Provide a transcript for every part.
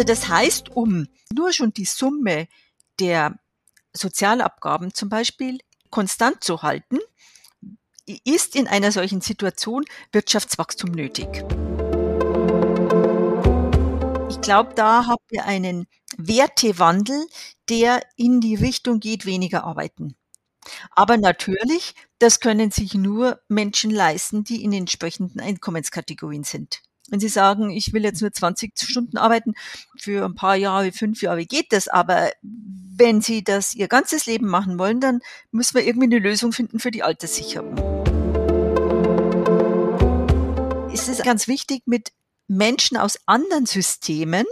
Also das heißt, um nur schon die Summe der Sozialabgaben zum Beispiel konstant zu halten, ist in einer solchen Situation Wirtschaftswachstum nötig. Ich glaube, da haben wir einen Wertewandel, der in die Richtung geht, weniger arbeiten. Aber natürlich, das können sich nur Menschen leisten, die in entsprechenden Einkommenskategorien sind. Wenn Sie sagen, ich will jetzt nur 20 Stunden arbeiten, für ein paar Jahre, fünf Jahre geht das, aber wenn Sie das Ihr ganzes Leben machen wollen, dann müssen wir irgendwie eine Lösung finden für die Alterssicherung. Es ist ganz wichtig, mit Menschen aus anderen Systemen,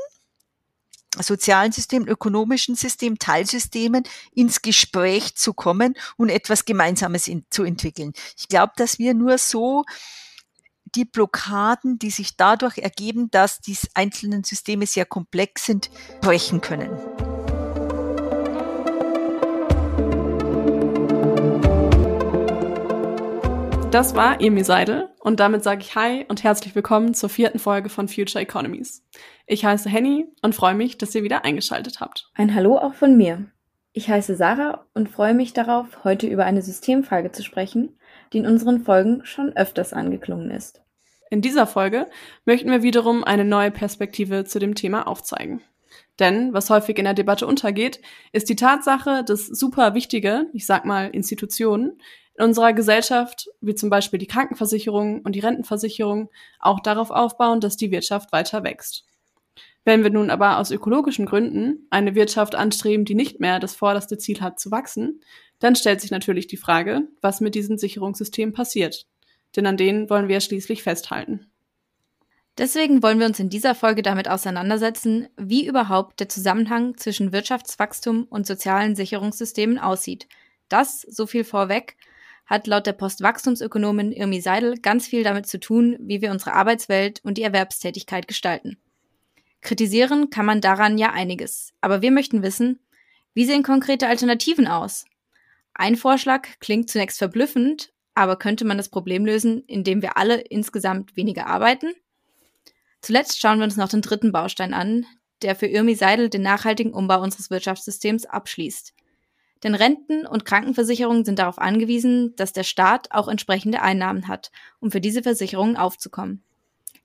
sozialen Systemen, ökonomischen Systemen, Teilsystemen ins Gespräch zu kommen und etwas Gemeinsames in, zu entwickeln. Ich glaube, dass wir nur so die Blockaden, die sich dadurch ergeben, dass die einzelnen Systeme sehr komplex sind, brechen können. Das war Emi Seidel und damit sage ich Hi und herzlich willkommen zur vierten Folge von Future Economies. Ich heiße Henny und freue mich, dass ihr wieder eingeschaltet habt. Ein Hallo auch von mir. Ich heiße Sarah und freue mich darauf, heute über eine Systemfrage zu sprechen, die in unseren Folgen schon öfters angeklungen ist. In dieser Folge möchten wir wiederum eine neue Perspektive zu dem Thema aufzeigen. Denn was häufig in der Debatte untergeht, ist die Tatsache, dass super wichtige, ich sag mal Institutionen in unserer Gesellschaft, wie zum Beispiel die Krankenversicherung und die Rentenversicherung, auch darauf aufbauen, dass die Wirtschaft weiter wächst. Wenn wir nun aber aus ökologischen Gründen eine Wirtschaft anstreben, die nicht mehr das vorderste Ziel hat zu wachsen, dann stellt sich natürlich die Frage, was mit diesen Sicherungssystemen passiert. Denn an denen wollen wir schließlich festhalten. Deswegen wollen wir uns in dieser Folge damit auseinandersetzen, wie überhaupt der Zusammenhang zwischen Wirtschaftswachstum und sozialen Sicherungssystemen aussieht. Das, so viel vorweg, hat laut der Postwachstumsökonomin Irmi Seidel ganz viel damit zu tun, wie wir unsere Arbeitswelt und die Erwerbstätigkeit gestalten. Kritisieren kann man daran ja einiges, aber wir möchten wissen, wie sehen konkrete Alternativen aus? Ein Vorschlag klingt zunächst verblüffend, aber könnte man das Problem lösen, indem wir alle insgesamt weniger arbeiten? Zuletzt schauen wir uns noch den dritten Baustein an, der für Irmi Seidel den nachhaltigen Umbau unseres Wirtschaftssystems abschließt. Denn Renten und Krankenversicherungen sind darauf angewiesen, dass der Staat auch entsprechende Einnahmen hat, um für diese Versicherungen aufzukommen.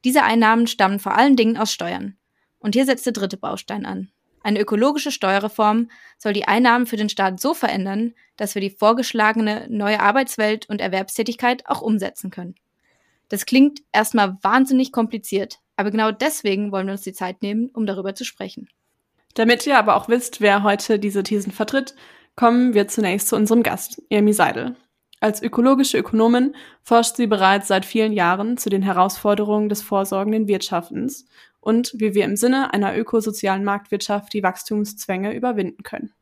Diese Einnahmen stammen vor allen Dingen aus Steuern. Und hier setzt der dritte Baustein an. Eine ökologische Steuerreform soll die Einnahmen für den Staat so verändern, dass wir die vorgeschlagene neue Arbeitswelt und Erwerbstätigkeit auch umsetzen können. Das klingt erstmal wahnsinnig kompliziert, aber genau deswegen wollen wir uns die Zeit nehmen, um darüber zu sprechen. Damit ihr aber auch wisst, wer heute diese Thesen vertritt, kommen wir zunächst zu unserem Gast, Emi Seidel. Als ökologische Ökonomin forscht sie bereits seit vielen Jahren zu den Herausforderungen des vorsorgenden Wirtschaftens und wie wir im Sinne einer ökosozialen Marktwirtschaft die Wachstumszwänge überwinden können.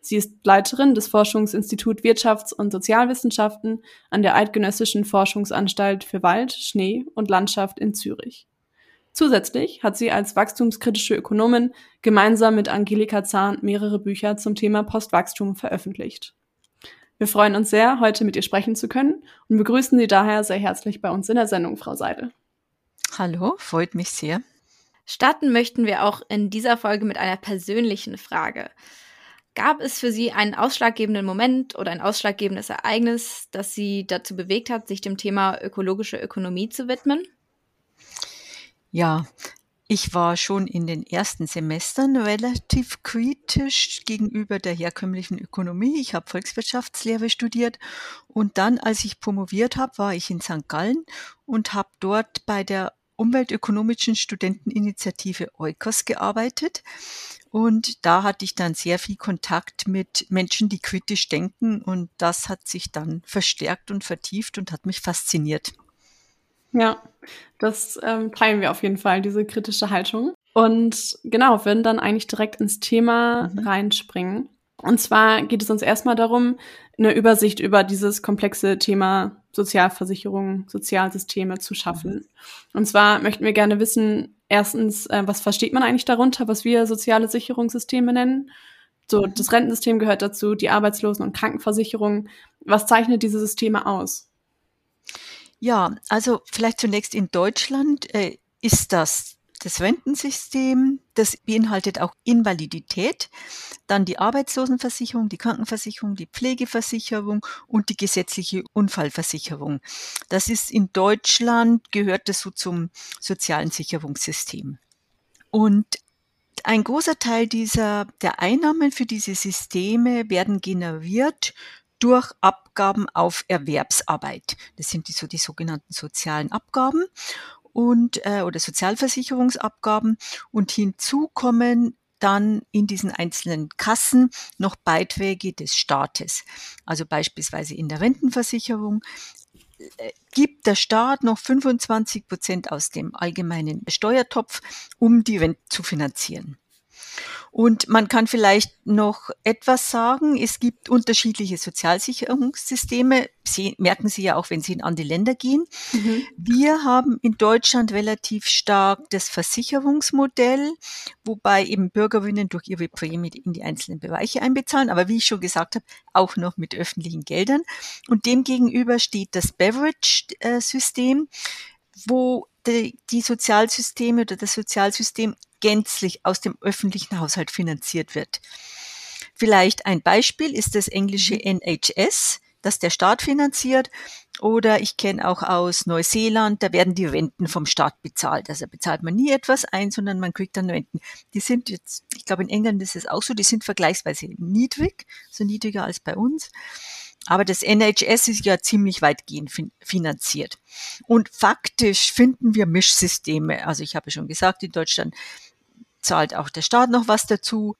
Sie ist Leiterin des Forschungsinstituts Wirtschafts- und Sozialwissenschaften an der Eidgenössischen Forschungsanstalt für Wald, Schnee und Landschaft in Zürich. Zusätzlich hat sie als wachstumskritische Ökonomin gemeinsam mit Angelika Zahn mehrere Bücher zum Thema Postwachstum veröffentlicht. Wir freuen uns sehr, heute mit ihr sprechen zu können und begrüßen Sie daher sehr herzlich bei uns in der Sendung, Frau Seidel. Hallo, freut mich sehr. Starten möchten wir auch in dieser Folge mit einer persönlichen Frage. Gab es für Sie einen ausschlaggebenden Moment oder ein ausschlaggebendes Ereignis, das Sie dazu bewegt hat, sich dem Thema ökologische Ökonomie zu widmen? Ja, ich war schon in den ersten Semestern relativ kritisch gegenüber der herkömmlichen Ökonomie. Ich habe Volkswirtschaftslehre studiert und dann, als ich promoviert habe, war ich in St. Gallen und habe dort bei der umweltökonomischen Studenteninitiative Eukos gearbeitet. Und da hatte ich dann sehr viel Kontakt mit Menschen, die kritisch denken. Und das hat sich dann verstärkt und vertieft und hat mich fasziniert. Ja, das ähm, teilen wir auf jeden Fall, diese kritische Haltung. Und genau, würden dann eigentlich direkt ins Thema mhm. reinspringen. Und zwar geht es uns erstmal darum, eine Übersicht über dieses komplexe Thema Sozialversicherung, Sozialsysteme zu schaffen. Mhm. Und zwar möchten wir gerne wissen, erstens, äh, was versteht man eigentlich darunter, was wir soziale Sicherungssysteme nennen? So, mhm. das Rentensystem gehört dazu, die Arbeitslosen- und Krankenversicherung. Was zeichnet diese Systeme aus? Ja, also vielleicht zunächst in Deutschland äh, ist das das Rentensystem, das beinhaltet auch Invalidität, dann die Arbeitslosenversicherung, die Krankenversicherung, die Pflegeversicherung und die gesetzliche Unfallversicherung. Das ist in Deutschland, gehört das so zum sozialen Sicherungssystem. Und ein großer Teil dieser, der Einnahmen für diese Systeme werden generiert durch Abgaben auf Erwerbsarbeit. Das sind die, so die sogenannten sozialen Abgaben und äh, oder Sozialversicherungsabgaben und hinzu kommen dann in diesen einzelnen Kassen noch Beiträge des Staates. Also beispielsweise in der Rentenversicherung äh, gibt der Staat noch 25 Prozent aus dem allgemeinen Steuertopf, um die Rente zu finanzieren. Und man kann vielleicht noch etwas sagen. Es gibt unterschiedliche Sozialsicherungssysteme. Sie merken Sie ja auch, wenn Sie in andere Länder gehen. Mhm. Wir haben in Deutschland relativ stark das Versicherungsmodell, wobei eben Bürgerinnen durch ihre Prämie in die einzelnen Bereiche einbezahlen. Aber wie ich schon gesagt habe, auch noch mit öffentlichen Geldern. Und demgegenüber steht das Beverage-System, wo die, die Sozialsysteme oder das Sozialsystem gänzlich aus dem öffentlichen Haushalt finanziert wird. Vielleicht ein Beispiel ist das englische mhm. NHS, das der Staat finanziert. Oder ich kenne auch aus Neuseeland, da werden die Renten vom Staat bezahlt. Also bezahlt man nie etwas ein, sondern man kriegt dann Renten. Die sind jetzt, ich glaube in England ist es auch so, die sind vergleichsweise niedrig, so niedriger als bei uns. Aber das NHS ist ja ziemlich weitgehend fin finanziert. Und faktisch finden wir Mischsysteme. Also ich habe schon gesagt, in Deutschland zahlt auch der Staat noch was dazu.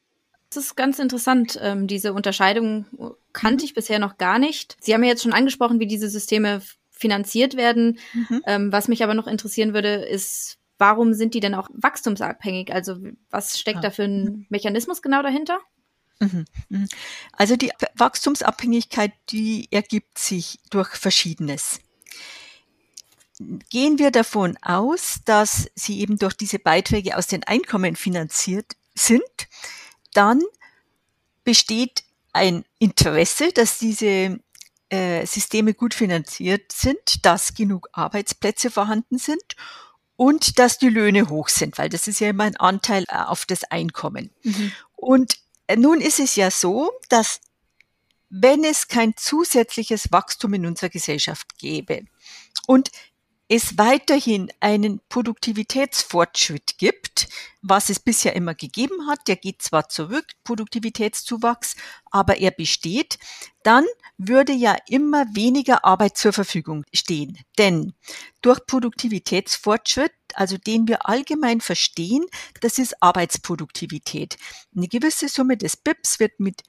Das ist ganz interessant. Ähm, diese Unterscheidung kannte ich bisher noch gar nicht. Sie haben ja jetzt schon angesprochen, wie diese Systeme finanziert werden. Mhm. Ähm, was mich aber noch interessieren würde, ist, warum sind die denn auch wachstumsabhängig? Also was steckt ja. da für ein Mechanismus genau dahinter? Mhm. Mhm. Also die Wachstumsabhängigkeit, die ergibt sich durch Verschiedenes. Gehen wir davon aus, dass sie eben durch diese Beiträge aus den Einkommen finanziert sind, dann besteht ein Interesse, dass diese äh, Systeme gut finanziert sind, dass genug Arbeitsplätze vorhanden sind und dass die Löhne hoch sind, weil das ist ja immer ein Anteil äh, auf das Einkommen. Mhm. Und äh, nun ist es ja so, dass wenn es kein zusätzliches Wachstum in unserer Gesellschaft gäbe und es weiterhin einen Produktivitätsfortschritt gibt, was es bisher immer gegeben hat, der geht zwar zurück, Produktivitätszuwachs, aber er besteht, dann würde ja immer weniger Arbeit zur Verfügung stehen. Denn durch Produktivitätsfortschritt, also den wir allgemein verstehen, das ist Arbeitsproduktivität. Eine gewisse Summe des BIPs wird mit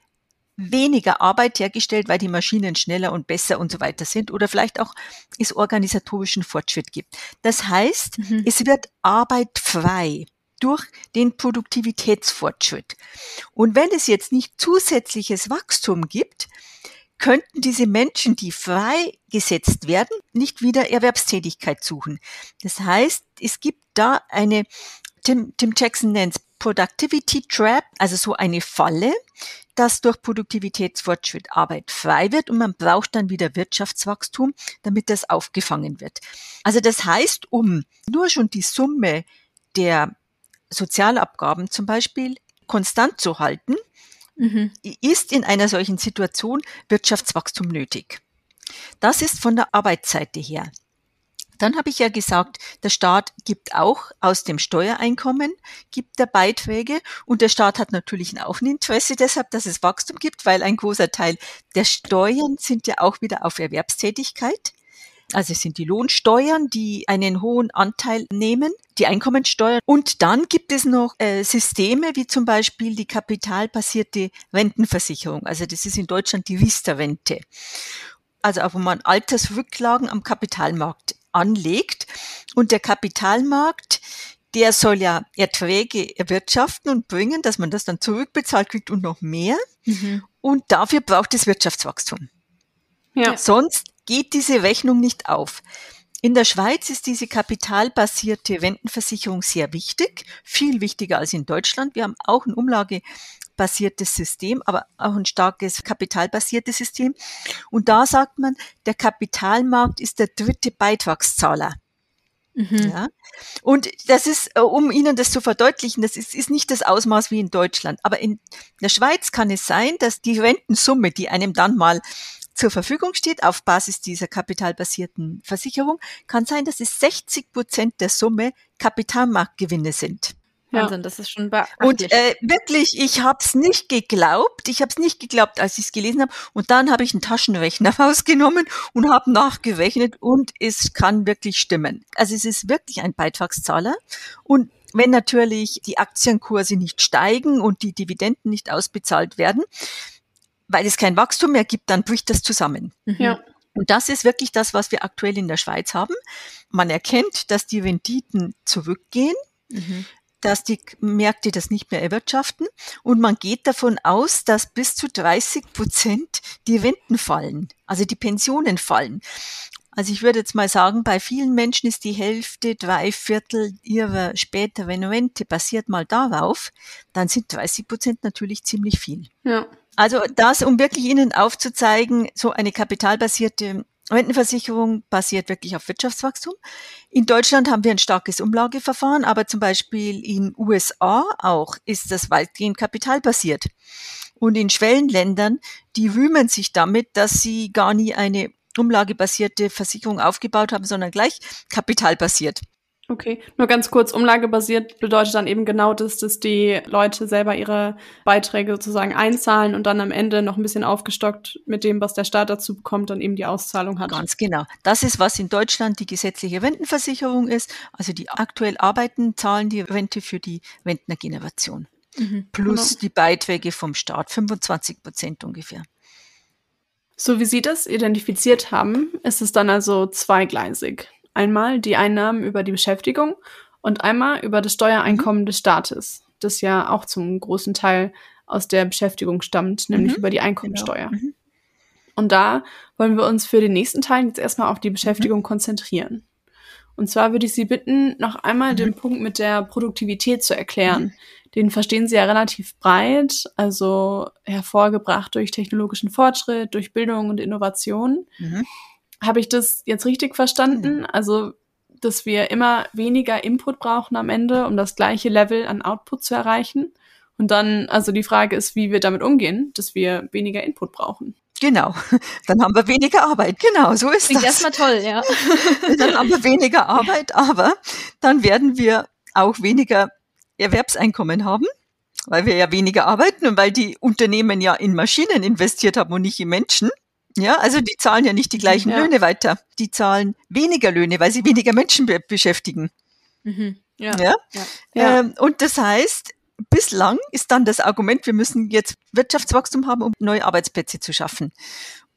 weniger Arbeit hergestellt, weil die Maschinen schneller und besser und so weiter sind oder vielleicht auch es organisatorischen Fortschritt gibt. Das heißt, mhm. es wird Arbeit frei durch den Produktivitätsfortschritt. Und wenn es jetzt nicht zusätzliches Wachstum gibt, könnten diese Menschen, die freigesetzt werden, nicht wieder Erwerbstätigkeit suchen. Das heißt, es gibt da eine, Tim, Tim Jackson nennt es Productivity Trap, also so eine Falle, dass durch Produktivitätsfortschritt Arbeit frei wird und man braucht dann wieder Wirtschaftswachstum, damit das aufgefangen wird. Also das heißt, um nur schon die Summe der Sozialabgaben zum Beispiel konstant zu halten, mhm. ist in einer solchen Situation Wirtschaftswachstum nötig. Das ist von der Arbeitsseite her. Dann habe ich ja gesagt, der Staat gibt auch aus dem Steuereinkommen, gibt er Beiträge und der Staat hat natürlich auch ein Interesse deshalb, dass es Wachstum gibt, weil ein großer Teil der Steuern sind ja auch wieder auf Erwerbstätigkeit. Also es sind die Lohnsteuern, die einen hohen Anteil nehmen, die Einkommensteuer. Und dann gibt es noch äh, Systeme wie zum Beispiel die kapitalbasierte Rentenversicherung. Also das ist in Deutschland die Riester-Rente. Also auch wo man Altersrücklagen am Kapitalmarkt anlegt. Und der Kapitalmarkt, der soll ja Erträge erwirtschaften und bringen, dass man das dann zurückbezahlt kriegt und noch mehr. Mhm. Und dafür braucht es Wirtschaftswachstum. Ja. Sonst geht diese Rechnung nicht auf. In der Schweiz ist diese kapitalbasierte Rentenversicherung sehr wichtig, viel wichtiger als in Deutschland. Wir haben auch ein umlagebasiertes System, aber auch ein starkes kapitalbasiertes System. Und da sagt man, der Kapitalmarkt ist der dritte Beitragszahler. Mhm. Ja. Und das ist, äh, um Ihnen das zu verdeutlichen, das ist, ist nicht das Ausmaß wie in Deutschland. Aber in der Schweiz kann es sein, dass die Rentensumme, die einem dann mal zur Verfügung steht auf Basis dieser kapitalbasierten Versicherung, kann sein, dass es 60 Prozent der Summe Kapitalmarktgewinne sind. Wahnsinn, das ist schon beachtlich. Und äh, wirklich, ich habe es nicht geglaubt. Ich habe es nicht geglaubt, als ich es gelesen habe. Und dann habe ich einen Taschenrechner rausgenommen und habe nachgerechnet und es kann wirklich stimmen. Also es ist wirklich ein Beitragszahler. Und wenn natürlich die Aktienkurse nicht steigen und die Dividenden nicht ausbezahlt werden, weil es kein Wachstum mehr gibt, dann bricht das zusammen. Mhm. Ja. Und das ist wirklich das, was wir aktuell in der Schweiz haben. Man erkennt, dass die Renditen zurückgehen. Mhm dass die Märkte das nicht mehr erwirtschaften und man geht davon aus, dass bis zu 30 Prozent die Renten fallen, also die Pensionen fallen. Also ich würde jetzt mal sagen, bei vielen Menschen ist die Hälfte, drei Viertel ihrer späteren Rente basiert mal darauf, dann sind 30 Prozent natürlich ziemlich viel. Ja. Also das, um wirklich Ihnen aufzuzeigen, so eine kapitalbasierte Rentenversicherung basiert wirklich auf Wirtschaftswachstum. In Deutschland haben wir ein starkes Umlageverfahren, aber zum Beispiel in USA auch ist das weitgehend kapitalbasiert. Und in Schwellenländern, die rühmen sich damit, dass sie gar nie eine umlagebasierte Versicherung aufgebaut haben, sondern gleich kapitalbasiert. Okay, nur ganz kurz, umlagebasiert bedeutet dann eben genau das, dass die Leute selber ihre Beiträge sozusagen einzahlen und dann am Ende noch ein bisschen aufgestockt mit dem, was der Staat dazu bekommt, dann eben die Auszahlung hat. Ganz genau. Das ist, was in Deutschland die gesetzliche Rentenversicherung ist. Also die aktuell arbeiten, zahlen die Rente für die Rentnergeneration. Mhm, Plus genau. die Beiträge vom Staat, 25 Prozent ungefähr. So wie Sie das identifiziert haben, ist es dann also zweigleisig. Einmal die Einnahmen über die Beschäftigung und einmal über das Steuereinkommen mhm. des Staates, das ja auch zum großen Teil aus der Beschäftigung stammt, nämlich mhm. über die Einkommensteuer. Genau. Mhm. Und da wollen wir uns für den nächsten Teil jetzt erstmal auf die Beschäftigung mhm. konzentrieren. Und zwar würde ich Sie bitten, noch einmal den mhm. Punkt mit der Produktivität zu erklären. Mhm. Den verstehen Sie ja relativ breit, also hervorgebracht durch technologischen Fortschritt, durch Bildung und Innovation. Habe ich das jetzt richtig verstanden? Mhm. Also, dass wir immer weniger Input brauchen am Ende, um das gleiche Level an Output zu erreichen? Und dann, also die Frage ist, wie wir damit umgehen, dass wir weniger Input brauchen. Genau, dann haben wir weniger Arbeit. Genau, so ist Klingt das. Erstmal toll, ja. dann haben wir weniger Arbeit, aber dann werden wir auch weniger Erwerbseinkommen haben, weil wir ja weniger arbeiten und weil die Unternehmen ja in Maschinen investiert haben und nicht in Menschen. Ja, also die zahlen ja nicht die gleichen ja. Löhne weiter. Die zahlen weniger Löhne, weil sie weniger Menschen be beschäftigen. Mhm. Ja. ja? ja. Ähm, und das heißt, bislang ist dann das Argument, wir müssen jetzt Wirtschaftswachstum haben, um neue Arbeitsplätze zu schaffen.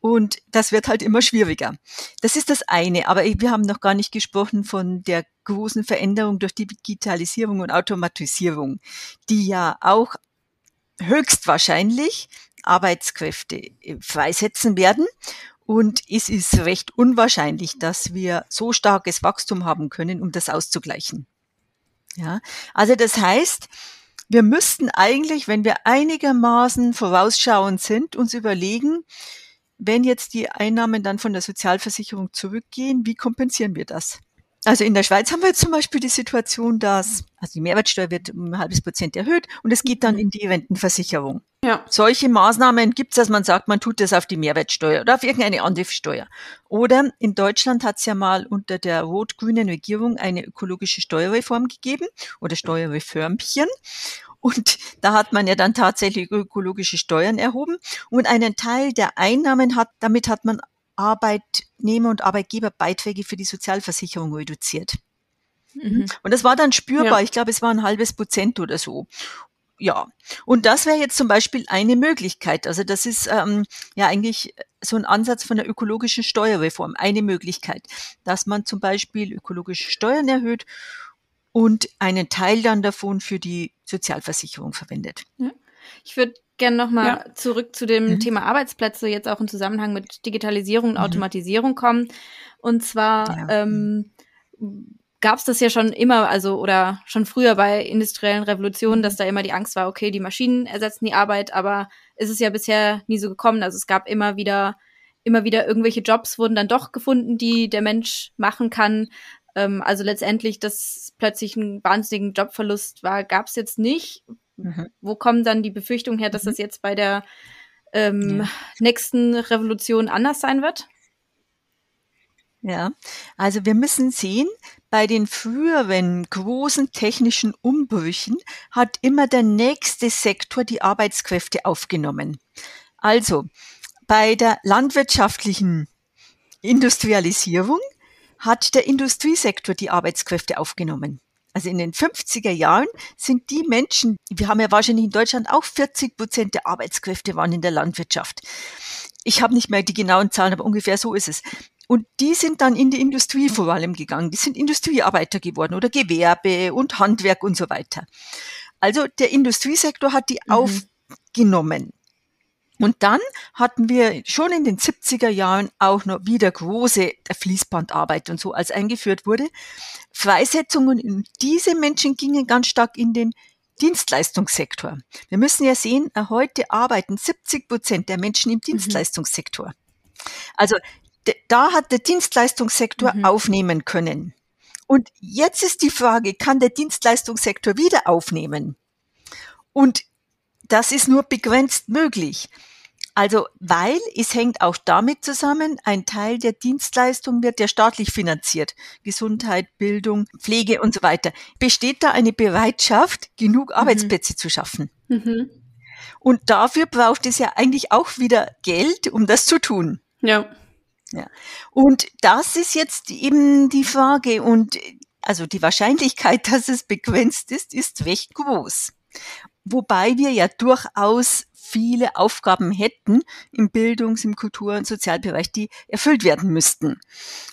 Und das wird halt immer schwieriger. Das ist das eine. Aber wir haben noch gar nicht gesprochen von der großen Veränderung durch Digitalisierung und Automatisierung, die ja auch höchstwahrscheinlich Arbeitskräfte äh, freisetzen werden. Und es ist recht unwahrscheinlich, dass wir so starkes Wachstum haben können, um das auszugleichen. Ja, also das heißt, wir müssten eigentlich, wenn wir einigermaßen vorausschauend sind, uns überlegen, wenn jetzt die Einnahmen dann von der Sozialversicherung zurückgehen, wie kompensieren wir das? Also in der Schweiz haben wir jetzt zum Beispiel die Situation, dass also die Mehrwertsteuer wird um ein halbes Prozent erhöht und es geht dann in die Rentenversicherung. Ja. Solche Maßnahmen gibt es, dass man sagt, man tut das auf die Mehrwertsteuer oder auf irgendeine andere Steuer. Oder in Deutschland hat es ja mal unter der rot-grünen Regierung eine ökologische Steuerreform gegeben oder Steuerreformchen. Und da hat man ja dann tatsächlich ökologische Steuern erhoben und einen Teil der Einnahmen hat, damit hat man Arbeitnehmer- und Arbeitgeberbeiträge für die Sozialversicherung reduziert. Mhm. Und das war dann spürbar. Ja. Ich glaube, es war ein halbes Prozent oder so. Ja, und das wäre jetzt zum Beispiel eine Möglichkeit. Also das ist ähm, ja eigentlich so ein Ansatz von der ökologischen Steuerreform, eine Möglichkeit, dass man zum Beispiel ökologische Steuern erhöht und einen Teil dann davon für die Sozialversicherung verwendet. Ja. Ich würde gerne nochmal ja. zurück zu dem mhm. Thema Arbeitsplätze jetzt auch im Zusammenhang mit Digitalisierung und mhm. Automatisierung kommen. Und zwar ja. ähm, gab es das ja schon immer, also oder schon früher bei industriellen Revolutionen, dass da immer die Angst war, okay, die Maschinen ersetzen die Arbeit, aber ist es ja bisher nie so gekommen. Also es gab immer wieder, immer wieder irgendwelche Jobs wurden dann doch gefunden, die der Mensch machen kann. Ähm, also letztendlich, dass plötzlich ein wahnsinnigen Jobverlust war, gab es jetzt nicht. Mhm. Wo kommen dann die Befürchtungen her, dass mhm. das jetzt bei der ähm, ja. nächsten Revolution anders sein wird? Ja, also wir müssen sehen, bei den früheren großen technischen Umbrüchen hat immer der nächste Sektor die Arbeitskräfte aufgenommen. Also bei der landwirtschaftlichen Industrialisierung hat der Industriesektor die Arbeitskräfte aufgenommen. Also in den 50er Jahren sind die Menschen, wir haben ja wahrscheinlich in Deutschland auch 40 Prozent der Arbeitskräfte waren in der Landwirtschaft. Ich habe nicht mehr die genauen Zahlen, aber ungefähr so ist es. Und die sind dann in die Industrie vor allem gegangen. Die sind Industriearbeiter geworden oder Gewerbe und Handwerk und so weiter. Also der Industriesektor hat die mhm. aufgenommen. Und dann hatten wir schon in den 70er Jahren auch noch wieder große Fließbandarbeit und so, als eingeführt wurde. Freisetzungen und diese Menschen gingen ganz stark in den Dienstleistungssektor. Wir müssen ja sehen, äh, heute arbeiten 70 Prozent der Menschen im mhm. Dienstleistungssektor. Also da hat der Dienstleistungssektor mhm. aufnehmen können. Und jetzt ist die Frage, kann der Dienstleistungssektor wieder aufnehmen? Und das ist nur begrenzt möglich. Also, weil es hängt auch damit zusammen, ein Teil der Dienstleistung wird ja staatlich finanziert. Gesundheit, Bildung, Pflege und so weiter. Besteht da eine Bereitschaft, genug mhm. Arbeitsplätze zu schaffen? Mhm. Und dafür braucht es ja eigentlich auch wieder Geld, um das zu tun. Ja. Ja. Und das ist jetzt eben die Frage und also die Wahrscheinlichkeit, dass es begrenzt ist, ist recht groß. Wobei wir ja durchaus viele Aufgaben hätten im Bildungs-, im Kultur- und Sozialbereich, die erfüllt werden müssten.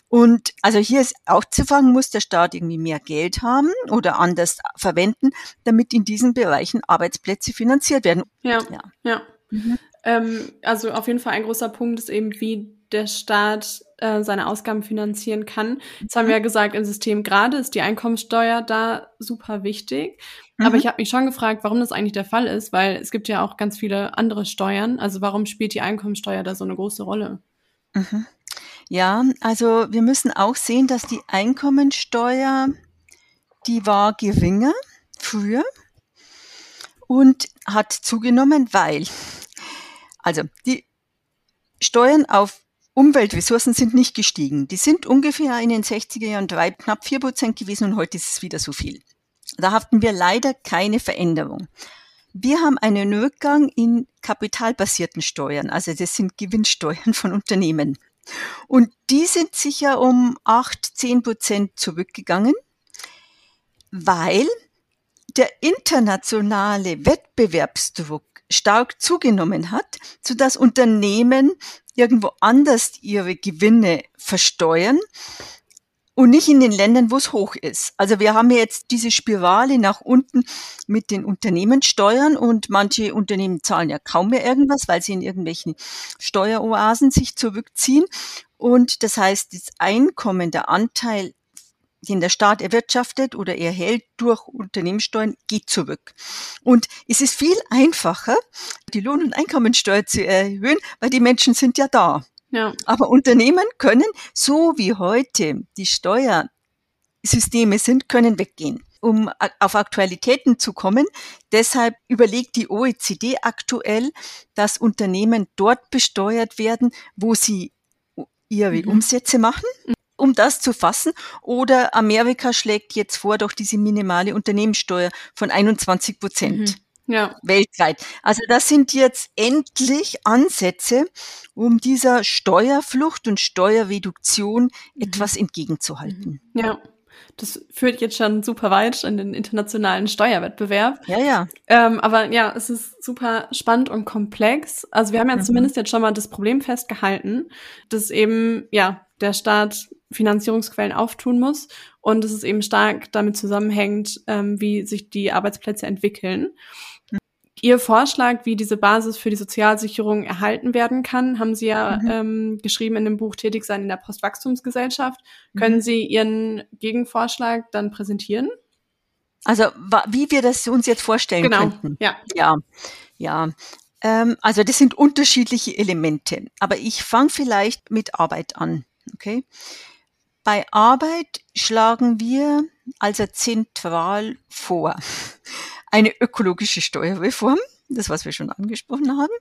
Und also hier ist auch zu fragen, muss der Staat irgendwie mehr Geld haben oder anders verwenden, damit in diesen Bereichen Arbeitsplätze finanziert werden. Ja, ja. ja. Mhm. Ähm, also auf jeden Fall ein großer Punkt ist eben, wie der Staat äh, seine Ausgaben finanzieren kann. Jetzt haben wir ja gesagt, im System gerade ist die Einkommensteuer da super wichtig. Mhm. Aber ich habe mich schon gefragt, warum das eigentlich der Fall ist, weil es gibt ja auch ganz viele andere Steuern. Also warum spielt die Einkommensteuer da so eine große Rolle? Mhm. Ja, also wir müssen auch sehen, dass die Einkommensteuer, die war geringer früher und hat zugenommen, weil, also die Steuern auf Umweltressourcen sind nicht gestiegen. Die sind ungefähr in den 60er Jahren drei, knapp vier Prozent gewesen und heute ist es wieder so viel. Da hatten wir leider keine Veränderung. Wir haben einen Rückgang in kapitalbasierten Steuern, also das sind Gewinnsteuern von Unternehmen. Und die sind sicher um acht, zehn Prozent zurückgegangen, weil der internationale Wettbewerbsdruck stark zugenommen hat, sodass Unternehmen irgendwo anders ihre Gewinne versteuern und nicht in den Ländern, wo es hoch ist. Also wir haben jetzt diese Spirale nach unten mit den Unternehmenssteuern und manche Unternehmen zahlen ja kaum mehr irgendwas, weil sie in irgendwelchen Steueroasen sich zurückziehen. Und das heißt, das Einkommen, der Anteil den der Staat erwirtschaftet oder erhält durch Unternehmenssteuern, geht zurück. Und es ist viel einfacher, die Lohn- und Einkommensteuer zu erhöhen, weil die Menschen sind ja da. Ja. Aber Unternehmen können, so wie heute die Steuersysteme sind, können weggehen um auf Aktualitäten zu kommen. Deshalb überlegt die OECD aktuell, dass Unternehmen dort besteuert werden, wo sie ihre mhm. Umsätze machen um das zu fassen. Oder Amerika schlägt jetzt vor, doch diese minimale Unternehmenssteuer von 21 Prozent. Mhm. Ja. Weltweit. Also das sind jetzt endlich Ansätze, um dieser Steuerflucht und Steuerreduktion mhm. etwas entgegenzuhalten. Mhm. Ja. Das führt jetzt schon super weit in den internationalen Steuerwettbewerb. Ja, ja. Ähm, aber ja, es ist super spannend und komplex. Also wir haben ja mhm. zumindest jetzt schon mal das Problem festgehalten, dass eben, ja, der Staat Finanzierungsquellen auftun muss und dass es eben stark damit zusammenhängt, ähm, wie sich die Arbeitsplätze entwickeln. Ihr Vorschlag, wie diese Basis für die Sozialsicherung erhalten werden kann, haben Sie ja mhm. ähm, geschrieben in dem Buch Tätig sein in der Postwachstumsgesellschaft. Mhm. Können Sie Ihren Gegenvorschlag dann präsentieren? Also wie wir das uns jetzt vorstellen genau. könnten. Ja. Ja. Ja. Ähm, also das sind unterschiedliche Elemente. Aber ich fange vielleicht mit Arbeit an. Okay. Bei Arbeit schlagen wir also zentral vor eine ökologische Steuerreform, das was wir schon angesprochen haben,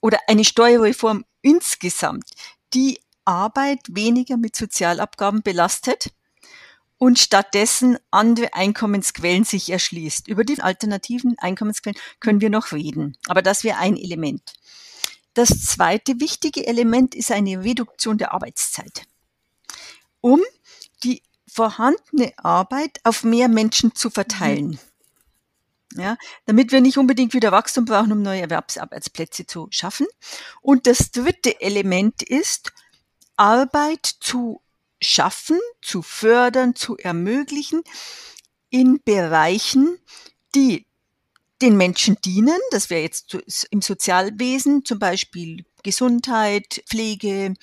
oder eine Steuerreform insgesamt, die Arbeit weniger mit Sozialabgaben belastet und stattdessen andere Einkommensquellen sich erschließt. Über die alternativen Einkommensquellen können wir noch reden, aber das wäre ein Element. Das zweite wichtige Element ist eine Reduktion der Arbeitszeit, um die vorhandene Arbeit auf mehr Menschen zu verteilen. Mhm. Ja, damit wir nicht unbedingt wieder Wachstum brauchen, um neue Erwerbsarbeitsplätze zu schaffen. Und das dritte Element ist, Arbeit zu schaffen, zu fördern, zu ermöglichen in Bereichen, die den Menschen dienen. Das wäre jetzt im Sozialwesen zum Beispiel Gesundheit, Pflege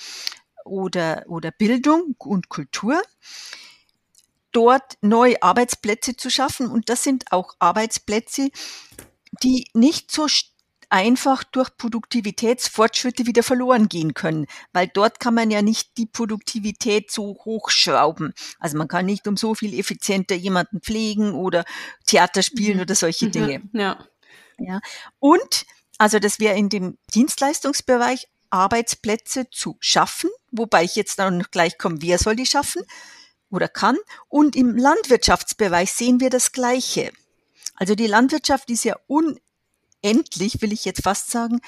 oder, oder Bildung und Kultur. Dort neue Arbeitsplätze zu schaffen. Und das sind auch Arbeitsplätze, die nicht so einfach durch Produktivitätsfortschritte wieder verloren gehen können, weil dort kann man ja nicht die Produktivität so hochschrauben. Also man kann nicht um so viel effizienter jemanden pflegen oder Theater spielen mhm. oder solche mhm. Dinge. Ja. ja. Und also das wäre in dem Dienstleistungsbereich Arbeitsplätze zu schaffen, wobei ich jetzt dann gleich komme, wer soll die schaffen oder kann. Und im Landwirtschaftsbereich sehen wir das Gleiche. Also die Landwirtschaft ist ja un endlich, will ich jetzt fast sagen,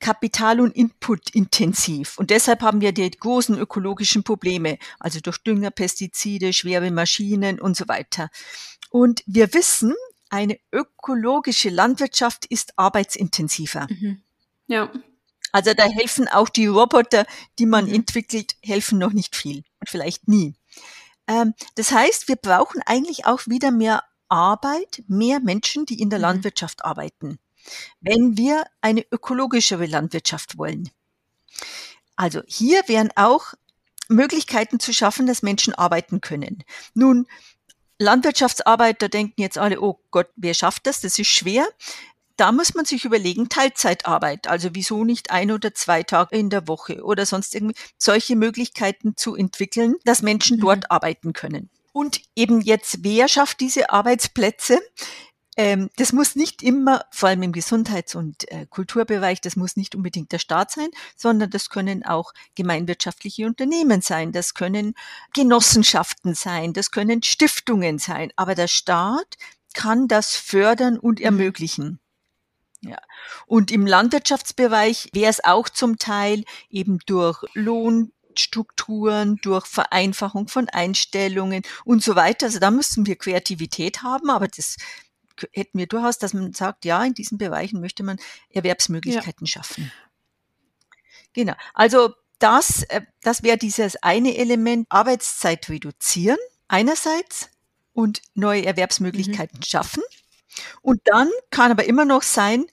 Kapital- und Input-intensiv. Und deshalb haben wir die großen ökologischen Probleme, also durch Dünger, Pestizide, schwere Maschinen und so weiter. Und wir wissen, eine ökologische Landwirtschaft ist arbeitsintensiver. Mhm. Ja. Also da helfen auch die Roboter, die man mhm. entwickelt, helfen noch nicht viel und vielleicht nie. Ähm, das heißt, wir brauchen eigentlich auch wieder mehr Arbeit mehr Menschen, die in der mhm. Landwirtschaft arbeiten, wenn wir eine ökologischere Landwirtschaft wollen. Also hier wären auch Möglichkeiten zu schaffen, dass Menschen arbeiten können. Nun, Landwirtschaftsarbeiter denken jetzt alle, oh Gott, wer schafft das? Das ist schwer. Da muss man sich überlegen, Teilzeitarbeit, also wieso nicht ein oder zwei Tage in der Woche oder sonst irgendwie solche Möglichkeiten zu entwickeln, dass Menschen dort mhm. arbeiten können. Und eben jetzt, wer schafft diese Arbeitsplätze? Ähm, das muss nicht immer, vor allem im Gesundheits- und äh, Kulturbereich, das muss nicht unbedingt der Staat sein, sondern das können auch gemeinwirtschaftliche Unternehmen sein, das können Genossenschaften sein, das können Stiftungen sein. Aber der Staat kann das fördern und mhm. ermöglichen. Ja. Und im Landwirtschaftsbereich wäre es auch zum Teil eben durch Lohn, Strukturen, durch Vereinfachung von Einstellungen und so weiter. Also da müssen wir Kreativität haben, aber das hätten wir durchaus, dass man sagt, ja, in diesen Bereichen möchte man Erwerbsmöglichkeiten ja. schaffen. Genau. Also das, äh, das wäre dieses eine Element, Arbeitszeit reduzieren einerseits und neue Erwerbsmöglichkeiten mhm. schaffen. Und dann kann aber immer noch sein,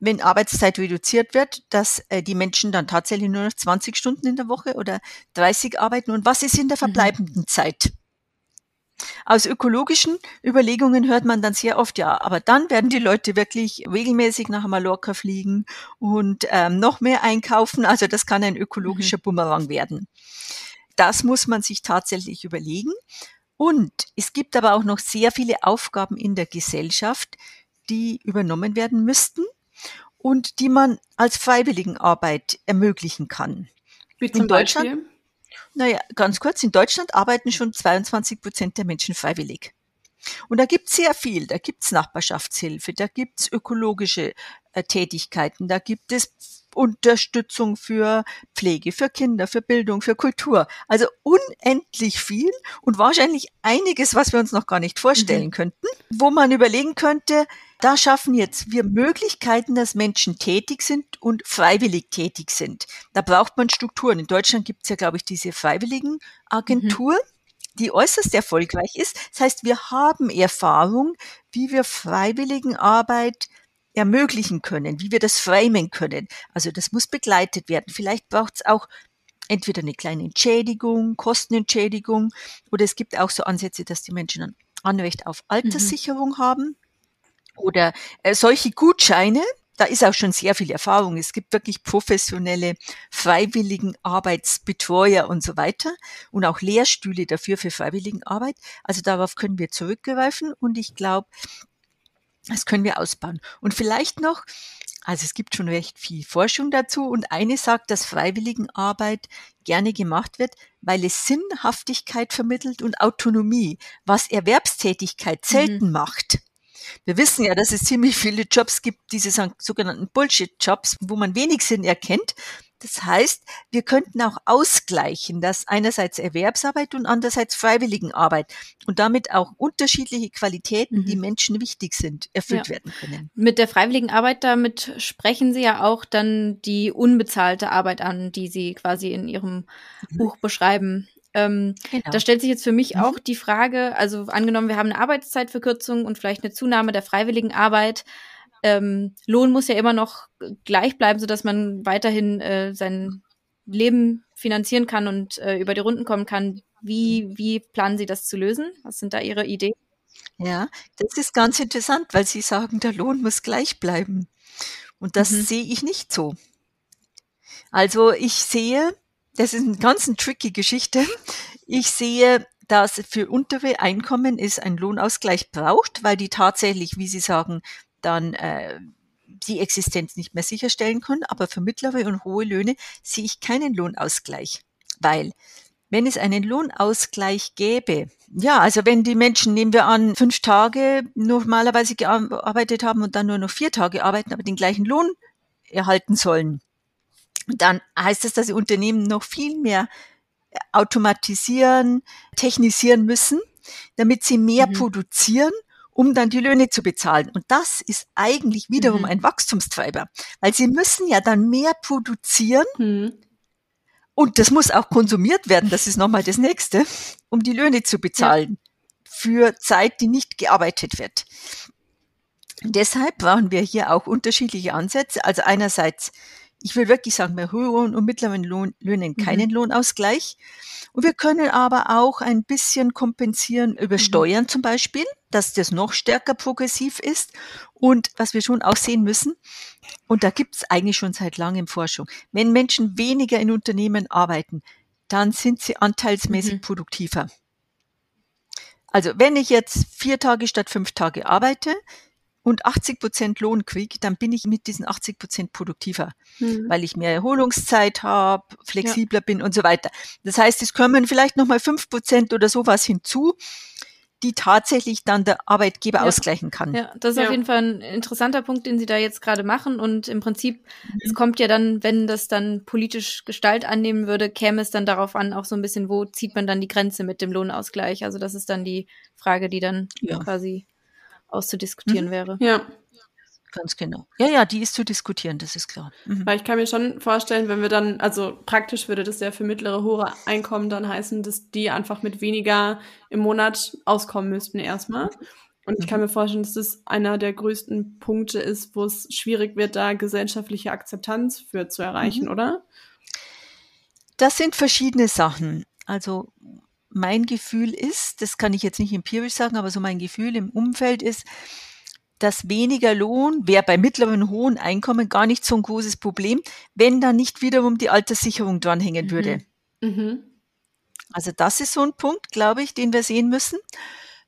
wenn Arbeitszeit reduziert wird, dass äh, die Menschen dann tatsächlich nur noch 20 Stunden in der Woche oder 30 arbeiten. Und was ist in der mhm. verbleibenden mhm. Zeit? Aus ökologischen Überlegungen hört man dann sehr oft, ja, aber dann werden die Leute wirklich regelmäßig nach Mallorca fliegen und ähm, noch mehr einkaufen. Also das kann ein ökologischer mhm. Bumerang werden. Das muss man sich tatsächlich überlegen. Und es gibt aber auch noch sehr viele Aufgaben in der Gesellschaft, die übernommen werden müssten und die man als Freiwilligenarbeit ermöglichen kann. Wie zum in Deutschland, Beispiel? Naja, ganz kurz, in Deutschland arbeiten schon 22 Prozent der Menschen freiwillig. Und da gibt's sehr viel. Da gibt's Nachbarschaftshilfe, da gibt's ökologische äh, Tätigkeiten, da gibt es Unterstützung für Pflege, für Kinder, für Bildung, für Kultur. Also unendlich viel und wahrscheinlich einiges, was wir uns noch gar nicht vorstellen mhm. könnten, wo man überlegen könnte, da schaffen jetzt wir Möglichkeiten, dass Menschen tätig sind und freiwillig tätig sind. Da braucht man Strukturen. In Deutschland gibt es ja, glaube ich, diese Freiwilligenagentur. Mhm die äußerst erfolgreich ist. Das heißt, wir haben Erfahrung, wie wir Freiwilligenarbeit ermöglichen können, wie wir das framen können. Also das muss begleitet werden. Vielleicht braucht es auch entweder eine kleine Entschädigung, Kostenentschädigung oder es gibt auch so Ansätze, dass die Menschen ein Anrecht auf Alterssicherung mhm. haben oder äh, solche Gutscheine, da ist auch schon sehr viel Erfahrung. Es gibt wirklich professionelle freiwilligen Arbeitsbetreuer und so weiter und auch Lehrstühle dafür für Freiwilligenarbeit. Also darauf können wir zurückgreifen und ich glaube, das können wir ausbauen. Und vielleicht noch, also es gibt schon recht viel Forschung dazu und eine sagt, dass Freiwilligenarbeit gerne gemacht wird, weil es Sinnhaftigkeit vermittelt und Autonomie, was Erwerbstätigkeit mhm. selten mhm. macht. Wir wissen ja, dass es ziemlich viele Jobs gibt, diese sogenannten Bullshit-Jobs, wo man wenig Sinn erkennt. Das heißt, wir könnten auch ausgleichen, dass einerseits Erwerbsarbeit und andererseits Freiwilligenarbeit und damit auch unterschiedliche Qualitäten, mhm. die Menschen wichtig sind, erfüllt ja. werden können. Mit der Freiwilligenarbeit, damit sprechen Sie ja auch dann die unbezahlte Arbeit an, die Sie quasi in Ihrem mhm. Buch beschreiben. Ähm, genau. Da stellt sich jetzt für mich mhm. auch die Frage, also angenommen, wir haben eine Arbeitszeitverkürzung und vielleicht eine Zunahme der Freiwilligenarbeit ähm, Lohn muss ja immer noch gleich bleiben, sodass man weiterhin äh, sein Leben finanzieren kann und äh, über die Runden kommen kann. Wie, wie planen Sie das zu lösen? Was sind da Ihre Ideen? Ja, das ist ganz interessant, weil Sie sagen, der Lohn muss gleich bleiben. Und das mhm. sehe ich nicht so. Also ich sehe, das ist eine ganz tricky Geschichte. Ich sehe, dass für untere Einkommen es einen Lohnausgleich braucht, weil die tatsächlich, wie Sie sagen, dann äh, die Existenz nicht mehr sicherstellen können. Aber für mittlere und hohe Löhne sehe ich keinen Lohnausgleich, weil wenn es einen Lohnausgleich gäbe, ja, also wenn die Menschen, nehmen wir an, fünf Tage normalerweise gearbeitet haben und dann nur noch vier Tage arbeiten, aber den gleichen Lohn erhalten sollen, dann heißt das, dass die Unternehmen noch viel mehr automatisieren, technisieren müssen, damit sie mehr mhm. produzieren um dann die Löhne zu bezahlen. Und das ist eigentlich wiederum mhm. ein Wachstumstreiber, weil sie müssen ja dann mehr produzieren. Mhm. Und das muss auch konsumiert werden, das ist nochmal das nächste, um die Löhne zu bezahlen ja. für Zeit, die nicht gearbeitet wird. Deshalb brauchen wir hier auch unterschiedliche Ansätze. Also einerseits, ich will wirklich sagen, bei hohen und mittleren Lohn, Löhnen keinen mhm. Lohnausgleich. Und wir können aber auch ein bisschen kompensieren über mhm. Steuern zum Beispiel, dass das noch stärker progressiv ist. Und was wir schon auch sehen müssen, und da gibt es eigentlich schon seit langem Forschung, wenn Menschen weniger in Unternehmen arbeiten, dann sind sie anteilsmäßig mhm. produktiver. Also wenn ich jetzt vier Tage statt fünf Tage arbeite, und 80 Prozent Lohn kriege, dann bin ich mit diesen 80 Prozent produktiver, mhm. weil ich mehr Erholungszeit habe, flexibler ja. bin und so weiter. Das heißt, es kommen vielleicht nochmal fünf Prozent oder sowas hinzu, die tatsächlich dann der Arbeitgeber ja. ausgleichen kann. Ja, das ist ja. auf jeden Fall ein interessanter Punkt, den Sie da jetzt gerade machen. Und im Prinzip, mhm. es kommt ja dann, wenn das dann politisch Gestalt annehmen würde, käme es dann darauf an, auch so ein bisschen, wo zieht man dann die Grenze mit dem Lohnausgleich? Also das ist dann die Frage, die dann ja. quasi auszudiskutieren mhm. wäre. Ja. Ganz genau. Ja, ja, die ist zu diskutieren, das ist klar. Mhm. Weil ich kann mir schon vorstellen, wenn wir dann, also praktisch würde das ja für mittlere, hohe Einkommen dann heißen, dass die einfach mit weniger im Monat auskommen müssten erstmal. Und ich kann mhm. mir vorstellen, dass das einer der größten Punkte ist, wo es schwierig wird, da gesellschaftliche Akzeptanz für zu erreichen, mhm. oder? Das sind verschiedene Sachen. Also mein Gefühl ist, das kann ich jetzt nicht empirisch sagen, aber so mein Gefühl im Umfeld ist, dass weniger Lohn wäre bei mittleren und hohen Einkommen gar nicht so ein großes Problem, wenn da nicht wiederum die Alterssicherung dranhängen mhm. würde. Mhm. Also das ist so ein Punkt, glaube ich, den wir sehen müssen.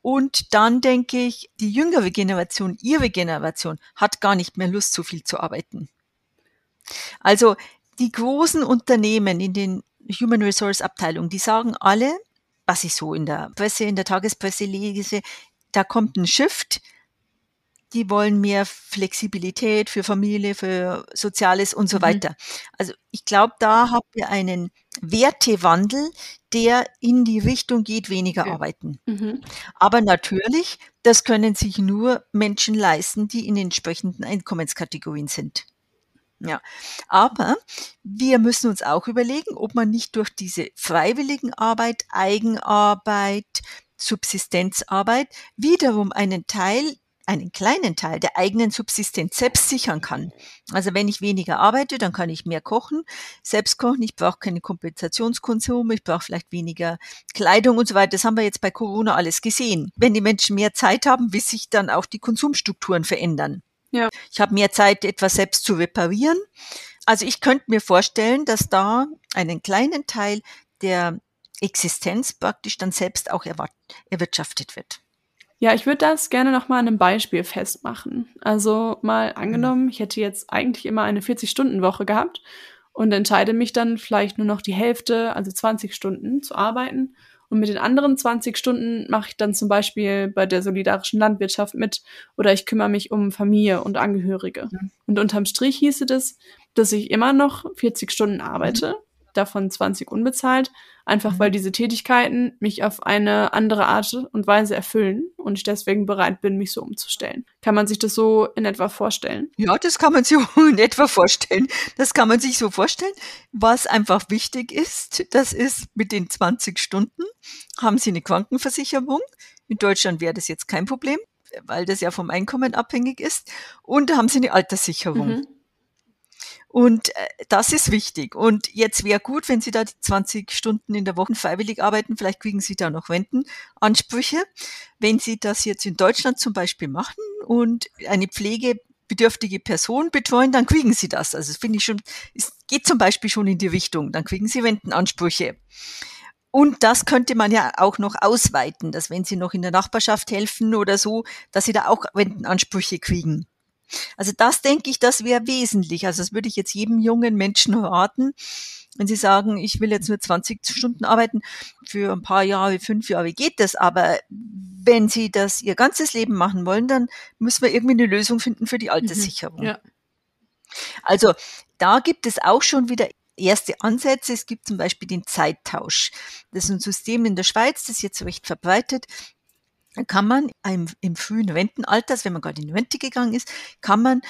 Und dann denke ich, die jüngere Generation, ihre Generation, hat gar nicht mehr Lust, so viel zu arbeiten. Also die großen Unternehmen in den Human Resource Abteilungen, die sagen alle, was ich so in der Presse, in der Tagespresse lese, da kommt ein Shift. Die wollen mehr Flexibilität für Familie, für Soziales und so mhm. weiter. Also ich glaube, da haben wir einen Wertewandel, der in die Richtung geht, weniger okay. arbeiten. Mhm. Aber natürlich, das können sich nur Menschen leisten, die in entsprechenden Einkommenskategorien sind. Ja, aber wir müssen uns auch überlegen, ob man nicht durch diese freiwilligen Arbeit, Eigenarbeit, Subsistenzarbeit wiederum einen Teil einen kleinen Teil der eigenen Subsistenz selbst sichern kann. Also wenn ich weniger arbeite, dann kann ich mehr kochen, selbst kochen, ich brauche keine Kompensationskonsum, ich brauche vielleicht weniger Kleidung und so weiter. Das haben wir jetzt bei Corona alles gesehen. Wenn die Menschen mehr Zeit haben, wie sich dann auch die Konsumstrukturen verändern. Ja. Ich habe mehr Zeit, etwas selbst zu reparieren. Also ich könnte mir vorstellen, dass da einen kleinen Teil der Existenz praktisch dann selbst auch erwirtschaftet wird. Ja, ich würde das gerne noch mal an einem Beispiel festmachen. Also mal angenommen, ich hätte jetzt eigentlich immer eine 40-Stunden-Woche gehabt und entscheide mich dann vielleicht nur noch die Hälfte, also 20 Stunden zu arbeiten. Und mit den anderen 20 Stunden mache ich dann zum Beispiel bei der solidarischen Landwirtschaft mit oder ich kümmere mich um Familie und Angehörige. Mhm. Und unterm Strich hieße das, dass ich immer noch 40 Stunden arbeite, mhm davon 20 unbezahlt, einfach mhm. weil diese Tätigkeiten mich auf eine andere Art und Weise erfüllen und ich deswegen bereit bin, mich so umzustellen. Kann man sich das so in etwa vorstellen? Ja, das kann man sich in etwa vorstellen. Das kann man sich so vorstellen. Was einfach wichtig ist, das ist mit den 20 Stunden haben Sie eine Krankenversicherung. In Deutschland wäre das jetzt kein Problem, weil das ja vom Einkommen abhängig ist. Und haben Sie eine Alterssicherung. Mhm. Und äh, das ist wichtig. Und jetzt wäre gut, wenn Sie da die 20 Stunden in der Woche freiwillig arbeiten. Vielleicht kriegen Sie da noch Rentenansprüche. Wenn Sie das jetzt in Deutschland zum Beispiel machen und eine pflegebedürftige Person betreuen, dann kriegen Sie das. Also das finde ich schon, es geht zum Beispiel schon in die Richtung. Dann kriegen Sie Rentenansprüche. Und das könnte man ja auch noch ausweiten, dass wenn Sie noch in der Nachbarschaft helfen oder so, dass Sie da auch Rentenansprüche kriegen. Also das denke ich, das wäre wesentlich. Also das würde ich jetzt jedem jungen Menschen raten, wenn sie sagen, ich will jetzt nur 20 Stunden arbeiten, für ein paar Jahre, fünf Jahre geht das, aber wenn sie das ihr ganzes Leben machen wollen, dann müssen wir irgendwie eine Lösung finden für die. Alterssicherung. Mhm, ja. Also da gibt es auch schon wieder erste Ansätze. Es gibt zum Beispiel den Zeittausch. Das ist ein System in der Schweiz, das ist jetzt recht verbreitet kann man im, im frühen Rentenalter, also wenn man gerade in Rente gegangen ist, kann man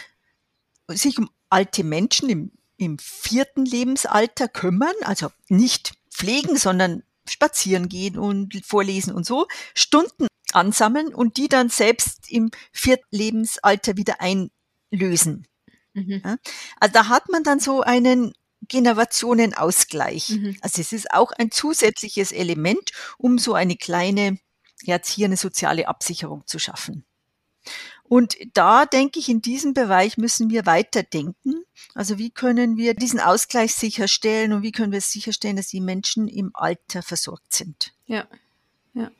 sich um alte Menschen im, im vierten Lebensalter kümmern, also nicht pflegen, sondern spazieren gehen und vorlesen und so, Stunden ansammeln und die dann selbst im vierten Lebensalter wieder einlösen. Mhm. Ja, also da hat man dann so einen Generationenausgleich. Mhm. Also es ist auch ein zusätzliches Element, um so eine kleine jetzt hier eine soziale Absicherung zu schaffen. Und da denke ich, in diesem Bereich müssen wir weiterdenken. Also wie können wir diesen Ausgleich sicherstellen und wie können wir sicherstellen, dass die Menschen im Alter versorgt sind? Ja, ja.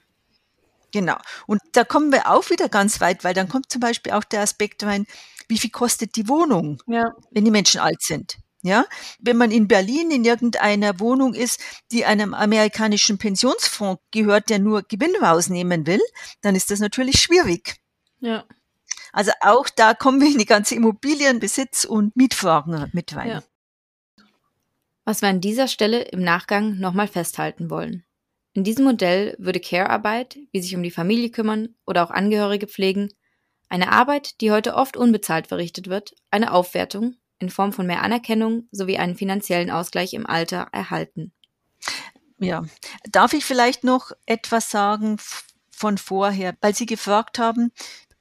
Genau. Und da kommen wir auch wieder ganz weit, weil dann kommt zum Beispiel auch der Aspekt rein, wie viel kostet die Wohnung, ja. wenn die Menschen alt sind? Ja, wenn man in Berlin in irgendeiner Wohnung ist, die einem amerikanischen Pensionsfonds gehört, der nur Gewinn rausnehmen will, dann ist das natürlich schwierig. Ja. Also auch da kommen wir in die ganze Immobilienbesitz und Mietfragen mit rein. Ja. Was wir an dieser Stelle im Nachgang nochmal festhalten wollen. In diesem Modell würde Care-Arbeit, wie sich um die Familie kümmern oder auch Angehörige pflegen, eine Arbeit, die heute oft unbezahlt verrichtet wird, eine Aufwertung in Form von mehr Anerkennung sowie einen finanziellen Ausgleich im Alter erhalten. Ja, darf ich vielleicht noch etwas sagen von vorher, weil Sie gefragt haben,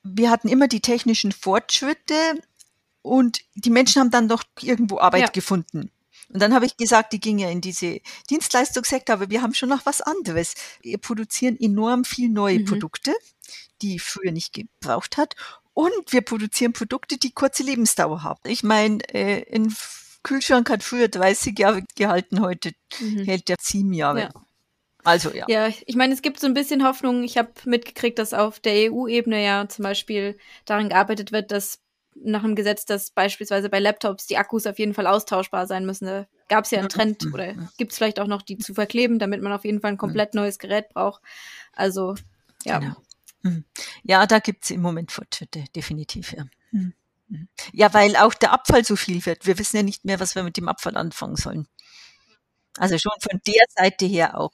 wir hatten immer die technischen Fortschritte und die Menschen haben dann doch irgendwo Arbeit ja. gefunden. Und dann habe ich gesagt, die ging ja in diese Dienstleistungssektor, aber wir haben schon noch was anderes. Wir produzieren enorm viel neue mhm. Produkte, die früher nicht gebraucht hat. Und wir produzieren Produkte, die kurze Lebensdauer haben. Ich meine, äh, ein Kühlschrank hat früher 30 Jahre gehalten, heute mhm. hält der sieben Jahre. Ja. Also ja. Ja, ich meine, es gibt so ein bisschen Hoffnung. Ich habe mitgekriegt, dass auf der EU-Ebene ja zum Beispiel daran gearbeitet wird, dass nach einem Gesetz, dass beispielsweise bei Laptops die Akkus auf jeden Fall austauschbar sein müssen. Da gab es ja einen Trend mhm. oder gibt es vielleicht auch noch die zu verkleben, damit man auf jeden Fall ein komplett neues Gerät braucht. Also ja. Genau. Mhm. Ja, da gibt's im Moment Fortschritte, definitiv, ja. Mhm. Mhm. Ja, weil auch der Abfall so viel wird. Wir wissen ja nicht mehr, was wir mit dem Abfall anfangen sollen. Also schon von der Seite her auch.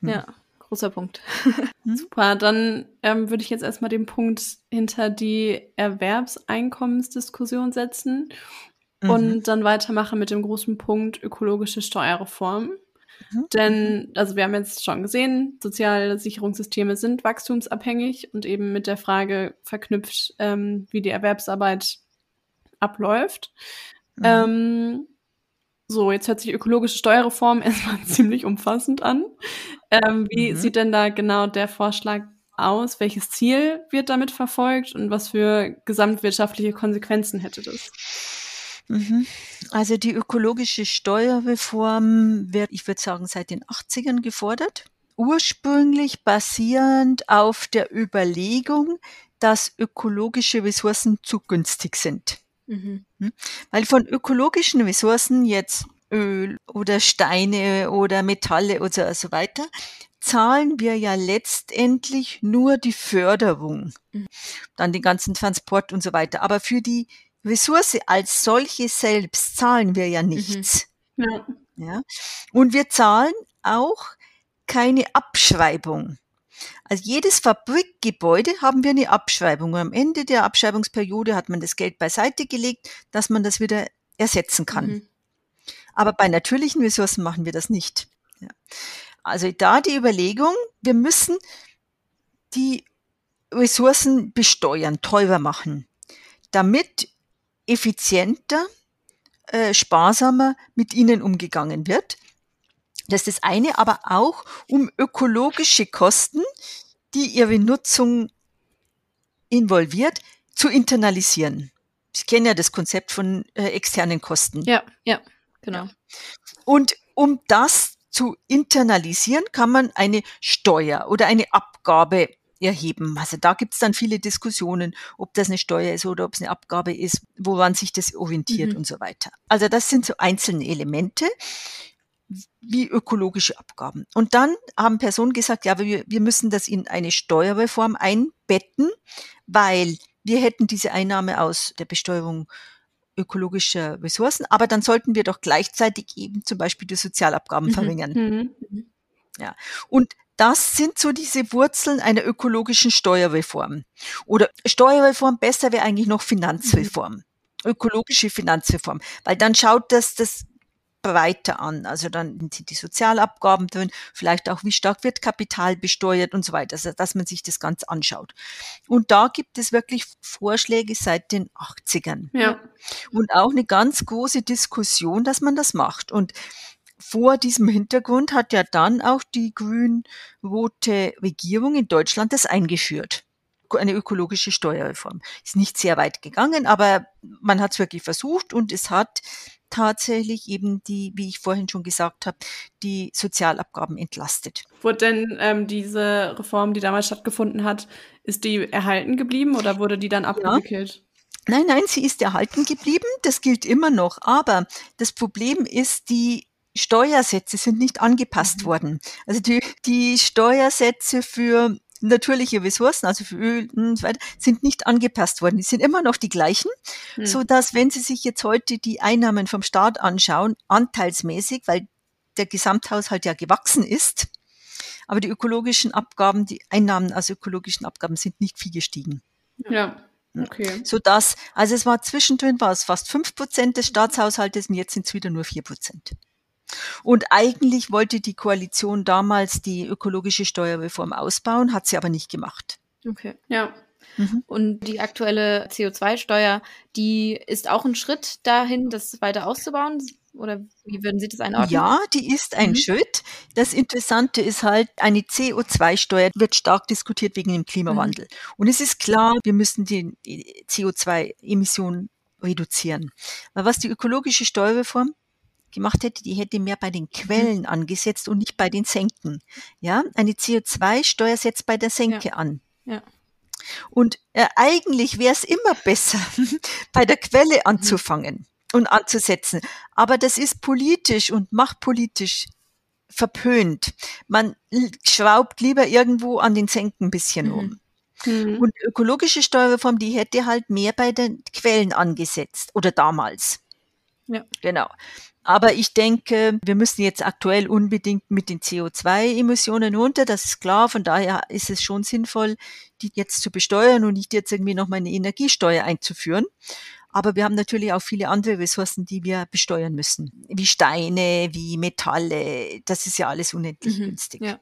Ja, großer Punkt. Super, dann ähm, würde ich jetzt erstmal den Punkt hinter die Erwerbseinkommensdiskussion setzen und mhm. dann weitermachen mit dem großen Punkt ökologische Steuerreform. Mhm. Denn, also wir haben jetzt schon gesehen, soziale Sicherungssysteme sind wachstumsabhängig und eben mit der Frage verknüpft, ähm, wie die Erwerbsarbeit abläuft. Mhm. Ähm, so, jetzt hört sich ökologische Steuerreform erstmal ziemlich umfassend an. Ähm, wie mhm. sieht denn da genau der Vorschlag aus? Welches Ziel wird damit verfolgt und was für gesamtwirtschaftliche Konsequenzen hätte das? Mhm. Also die ökologische Steuerreform wird, ich würde sagen, seit den 80ern gefordert. Ursprünglich basierend auf der Überlegung, dass ökologische Ressourcen zu günstig sind. Mhm. Hm? Weil von ökologischen Ressourcen jetzt Öl oder Steine oder Metalle oder so weiter, zahlen wir ja letztendlich nur die Förderung, mhm. dann den ganzen Transport und so weiter. Aber für die Ressource als solche selbst zahlen wir ja nichts. Mhm. Ja. ja. Und wir zahlen auch keine Abschreibung. Also jedes Fabrikgebäude haben wir eine Abschreibung. Und am Ende der Abschreibungsperiode hat man das Geld beiseite gelegt, dass man das wieder ersetzen kann. Mhm. Aber bei natürlichen Ressourcen machen wir das nicht. Ja. Also da die Überlegung, wir müssen die Ressourcen besteuern, teurer machen, damit effizienter, äh, sparsamer mit ihnen umgegangen wird. Das ist das eine, aber auch um ökologische Kosten, die ihre Nutzung involviert, zu internalisieren. Sie kennen ja das Konzept von äh, externen Kosten. Ja, ja, genau. Und um das zu internalisieren, kann man eine Steuer oder eine Abgabe erheben. Also da gibt es dann viele Diskussionen, ob das eine Steuer ist oder ob es eine Abgabe ist, woran sich das orientiert mhm. und so weiter. Also das sind so einzelne Elemente wie ökologische Abgaben. Und dann haben Personen gesagt, ja, wir, wir müssen das in eine Steuerreform einbetten, weil wir hätten diese Einnahme aus der Besteuerung ökologischer Ressourcen, aber dann sollten wir doch gleichzeitig eben zum Beispiel die Sozialabgaben mhm. verringern. Mhm. Ja. Und das sind so diese Wurzeln einer ökologischen Steuerreform. Oder Steuerreform besser wäre eigentlich noch Finanzreform. Mhm. Ökologische Finanzreform. Weil dann schaut das, das breiter an. Also dann sind die Sozialabgaben drin, vielleicht auch, wie stark wird Kapital besteuert und so weiter, also dass man sich das ganz anschaut. Und da gibt es wirklich Vorschläge seit den 80ern. Ja. Und auch eine ganz große Diskussion, dass man das macht. Und vor diesem Hintergrund hat ja dann auch die grün-rote Regierung in Deutschland das eingeführt eine ökologische Steuerreform. Ist nicht sehr weit gegangen, aber man hat es wirklich versucht und es hat tatsächlich eben die, wie ich vorhin schon gesagt habe, die Sozialabgaben entlastet. Wurde denn ähm, diese Reform, die damals stattgefunden hat, ist die erhalten geblieben oder wurde die dann abgewickelt? Ja. Nein, nein, sie ist erhalten geblieben. Das gilt immer noch. Aber das Problem ist, die Steuersätze sind nicht angepasst mhm. worden. Also die, die Steuersätze für natürliche Ressourcen, also für Öl und so weiter, sind nicht angepasst worden. Die sind immer noch die gleichen, hm. so dass wenn Sie sich jetzt heute die Einnahmen vom Staat anschauen, anteilsmäßig, weil der Gesamthaushalt ja gewachsen ist, aber die ökologischen Abgaben, die Einnahmen aus ökologischen Abgaben sind nicht viel gestiegen. Ja. Okay. So dass, also es war zwischendrin war es fast fünf Prozent des Staatshaushaltes und jetzt sind es wieder nur vier Prozent. Und eigentlich wollte die Koalition damals die ökologische Steuerreform ausbauen, hat sie aber nicht gemacht. Okay, ja. Mhm. Und die aktuelle CO2-Steuer, die ist auch ein Schritt dahin, das weiter auszubauen? Oder wie würden Sie das einordnen? Ja, die ist ein mhm. Schritt. Das Interessante ist halt, eine CO2-Steuer wird stark diskutiert wegen dem Klimawandel. Mhm. Und es ist klar, wir müssen die CO2-Emissionen reduzieren. Weil was die ökologische Steuerreform gemacht hätte, die hätte mehr bei den mhm. Quellen angesetzt und nicht bei den Senken. Ja, eine CO2-Steuer setzt bei der Senke ja. an. Ja. Und äh, eigentlich wäre es immer besser, bei der Quelle mhm. anzufangen und anzusetzen. Aber das ist politisch und machtpolitisch verpönt. Man schraubt lieber irgendwo an den Senken ein bisschen mhm. um. Mhm. Und ökologische Steuerreform, die hätte halt mehr bei den Quellen angesetzt oder damals. Ja. Genau. Aber ich denke, wir müssen jetzt aktuell unbedingt mit den CO2-Emissionen runter. Das ist klar. Von daher ist es schon sinnvoll, die jetzt zu besteuern und nicht jetzt irgendwie nochmal eine Energiesteuer einzuführen. Aber wir haben natürlich auch viele andere Ressourcen, die wir besteuern müssen. Wie Steine, wie Metalle. Das ist ja alles unendlich mhm, günstig. Ja.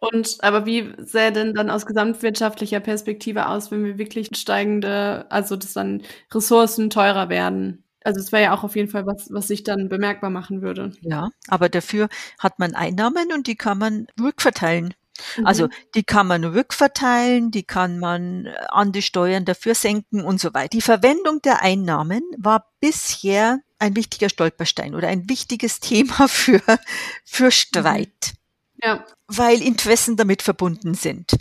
Und aber wie sähe denn dann aus gesamtwirtschaftlicher Perspektive aus, wenn wir wirklich steigende, also dass dann Ressourcen teurer werden? Also es wäre ja auch auf jeden Fall was, was sich dann bemerkbar machen würde. Ja, aber dafür hat man Einnahmen und die kann man rückverteilen. Mhm. Also die kann man rückverteilen, die kann man äh, an die Steuern dafür senken und so weiter. Die Verwendung der Einnahmen war bisher ein wichtiger Stolperstein oder ein wichtiges Thema für, für Streit. Mhm. Ja. Weil Interessen damit verbunden sind.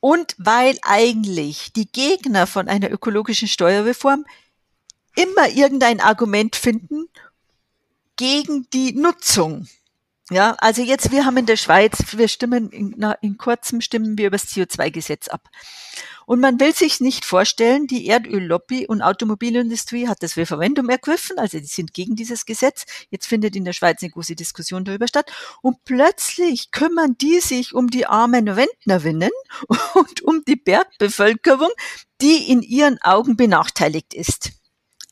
Und weil eigentlich die Gegner von einer ökologischen Steuerreform immer irgendein Argument finden gegen die Nutzung ja, also jetzt, wir haben in der Schweiz, wir stimmen, in, na, in kurzem stimmen wir über das CO2-Gesetz ab. Und man will sich nicht vorstellen, die Erdöllobby und Automobilindustrie hat das Referendum ergriffen, also die sind gegen dieses Gesetz. Jetzt findet in der Schweiz eine große Diskussion darüber statt. Und plötzlich kümmern die sich um die armen Rentnerinnen und um die Bergbevölkerung, die in ihren Augen benachteiligt ist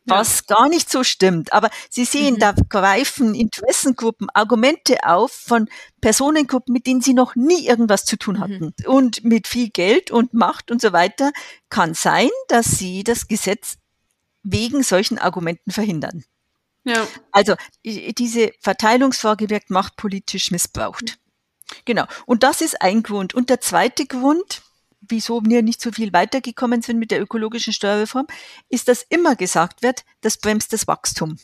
was ja. gar nicht so stimmt. Aber Sie sehen, mhm. da greifen Interessengruppen Argumente auf von Personengruppen, mit denen Sie noch nie irgendwas zu tun hatten. Mhm. Und mit viel Geld und Macht und so weiter kann sein, dass Sie das Gesetz wegen solchen Argumenten verhindern. Ja. Also diese Verteilungsfrage wird machtpolitisch missbraucht. Genau. Und das ist ein Grund. Und der zweite Grund, wieso wir nicht so viel weitergekommen sind mit der ökologischen Steuerreform, ist, dass immer gesagt wird, das bremst das Wachstum.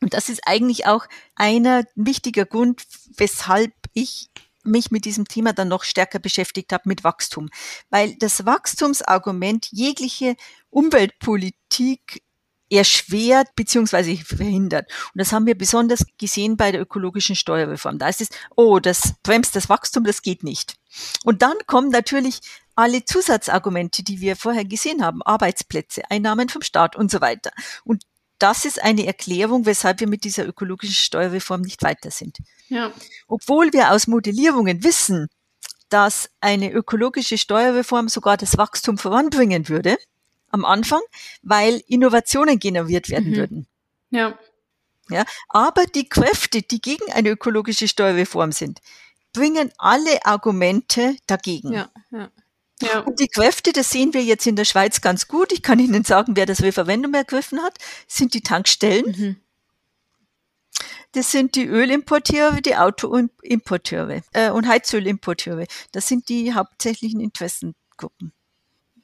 Und das ist eigentlich auch einer wichtiger Grund, weshalb ich mich mit diesem Thema dann noch stärker beschäftigt habe mit Wachstum, weil das Wachstumsargument jegliche Umweltpolitik erschwert beziehungsweise verhindert. Und das haben wir besonders gesehen bei der ökologischen Steuerreform. Da ist es, oh, das bremst das Wachstum, das geht nicht. Und dann kommen natürlich alle Zusatzargumente, die wir vorher gesehen haben, Arbeitsplätze, Einnahmen vom Staat und so weiter. Und das ist eine Erklärung, weshalb wir mit dieser ökologischen Steuerreform nicht weiter sind. Ja. Obwohl wir aus Modellierungen wissen, dass eine ökologische Steuerreform sogar das Wachstum voranbringen würde, am Anfang, weil Innovationen generiert werden mhm. würden. Ja. Ja, aber die Kräfte, die gegen eine ökologische Steuerreform sind, bringen alle Argumente dagegen. Ja, ja. Ja. Und die Kräfte, das sehen wir jetzt in der Schweiz ganz gut. Ich kann Ihnen sagen, wer das Referendum ergriffen hat, sind die Tankstellen. Mhm. Das sind die Ölimporteure, die Autoimporteure äh, und Heizölimporteure. Das sind die hauptsächlichen Interessengruppen.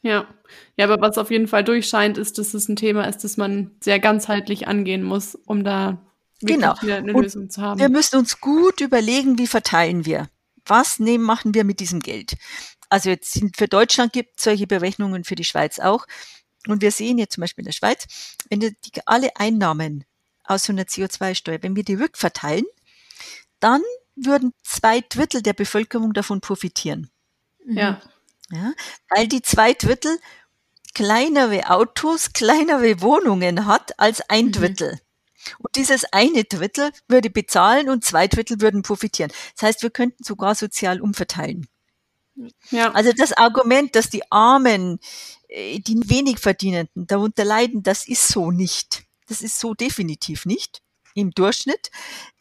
Ja. ja, aber was auf jeden Fall durchscheint, ist, dass es ein Thema ist, das man sehr ganzheitlich angehen muss, um da genau. eine und Lösung zu haben. Wir müssen uns gut überlegen, wie verteilen wir. Was nehmen, machen wir mit diesem Geld? Also jetzt sind für Deutschland gibt solche Berechnungen für die Schweiz auch. Und wir sehen jetzt zum Beispiel in der Schweiz, wenn die, alle Einnahmen aus so einer CO2-Steuer, wenn wir die rückverteilen, dann würden zwei Drittel der Bevölkerung davon profitieren. Ja. Ja, weil die zwei Drittel kleinere Autos, kleinere Wohnungen hat als ein mhm. Drittel. Mhm. Und dieses eine Drittel würde bezahlen und zwei Drittel würden profitieren. Das heißt, wir könnten sogar sozial umverteilen. Ja. Also das Argument, dass die Armen, äh, die wenig Verdienenden darunter leiden, das ist so nicht. Das ist so definitiv nicht im Durchschnitt.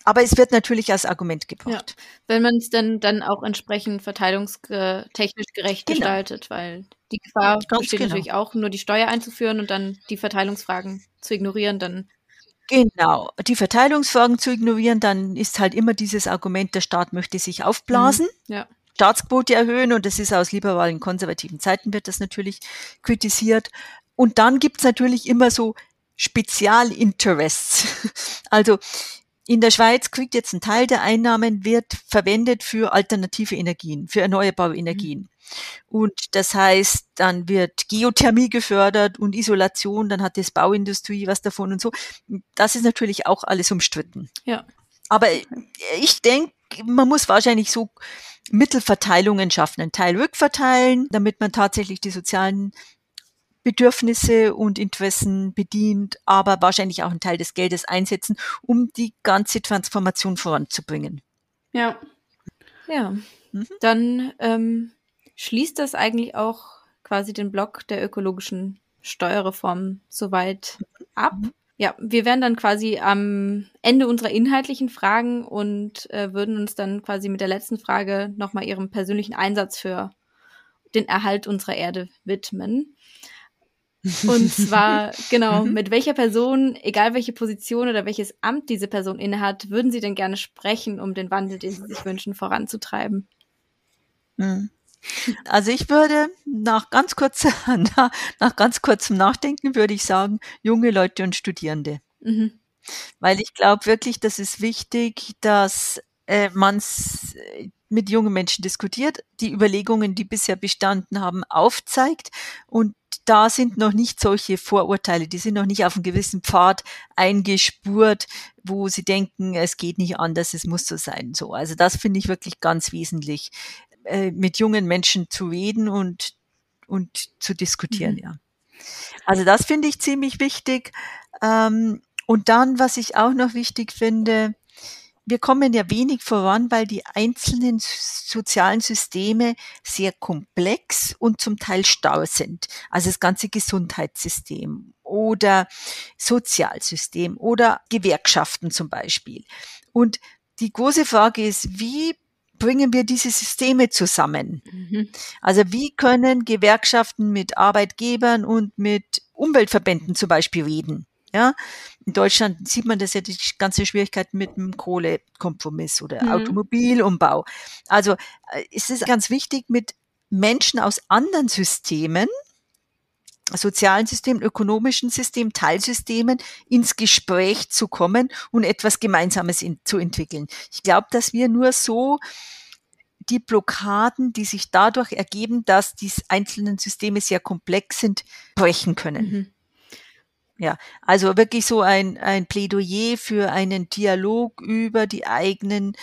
Aber es wird natürlich als Argument gebracht. Ja, wenn man es dann, dann auch entsprechend verteilungstechnisch gerecht genau. gestaltet, weil die Gefahr Ganz besteht genau. natürlich auch, nur die Steuer einzuführen und dann die Verteilungsfragen zu ignorieren, dann Genau, die Verteilungsfragen zu ignorieren, dann ist halt immer dieses Argument, der Staat möchte sich aufblasen. Mhm. Ja. Staatsquote erhöhen und das ist aus liberalen konservativen Zeiten wird das natürlich kritisiert. Und dann gibt's natürlich immer so Spezialinterests. Also in der Schweiz kriegt jetzt ein Teil der Einnahmen, wird verwendet für alternative Energien, für erneuerbare mhm. Energien. Und das heißt, dann wird Geothermie gefördert und Isolation, dann hat das Bauindustrie was davon und so. Das ist natürlich auch alles umstritten. Ja. Aber ich denke, man muss wahrscheinlich so Mittelverteilungen schaffen, einen Teil rückverteilen, damit man tatsächlich die sozialen Bedürfnisse und Interessen bedient, aber wahrscheinlich auch einen Teil des Geldes einsetzen, um die ganze Transformation voranzubringen. Ja. Ja. Mhm. Dann ähm, schließt das eigentlich auch quasi den Block der ökologischen Steuerreform soweit ab. Mhm. Ja, wir wären dann quasi am Ende unserer inhaltlichen Fragen und äh, würden uns dann quasi mit der letzten Frage nochmal Ihrem persönlichen Einsatz für den Erhalt unserer Erde widmen. Und zwar, genau, mhm. mit welcher Person, egal welche Position oder welches Amt diese Person innehat, würden Sie denn gerne sprechen, um den Wandel, den Sie sich wünschen, voranzutreiben? Mhm. Also ich würde nach ganz kurzer, nach ganz kurzem Nachdenken würde ich sagen, junge Leute und Studierende. Mhm. Weil ich glaube wirklich, das ist wichtig, dass äh, man mit jungen Menschen diskutiert, die Überlegungen, die bisher bestanden haben, aufzeigt und da sind noch nicht solche Vorurteile, die sind noch nicht auf einen gewissen Pfad eingespurt, wo sie denken, es geht nicht anders, es muss so sein. So, also das finde ich wirklich ganz wesentlich, äh, mit jungen Menschen zu reden und und zu diskutieren, mhm. ja. Also das finde ich ziemlich wichtig. Ähm, und dann, was ich auch noch wichtig finde, wir kommen ja wenig voran, weil die einzelnen sozialen Systeme sehr komplex und zum Teil starr sind. Also das ganze Gesundheitssystem oder Sozialsystem oder Gewerkschaften zum Beispiel. Und die große Frage ist, wie bringen wir diese Systeme zusammen? Mhm. Also wie können Gewerkschaften mit Arbeitgebern und mit Umweltverbänden zum Beispiel reden? Ja, in Deutschland sieht man das ja die ganze Schwierigkeit mit dem Kohlekompromiss oder mhm. Automobilumbau. Also äh, es ist ganz wichtig, mit Menschen aus anderen Systemen, sozialen Systemen, ökonomischen Systemen, Teilsystemen ins Gespräch zu kommen und etwas Gemeinsames in, zu entwickeln. Ich glaube, dass wir nur so die Blockaden, die sich dadurch ergeben, dass die einzelnen Systeme sehr komplex sind, brechen können. Mhm. Ja, also wirklich so ein, ein Plädoyer für einen Dialog über die eigenen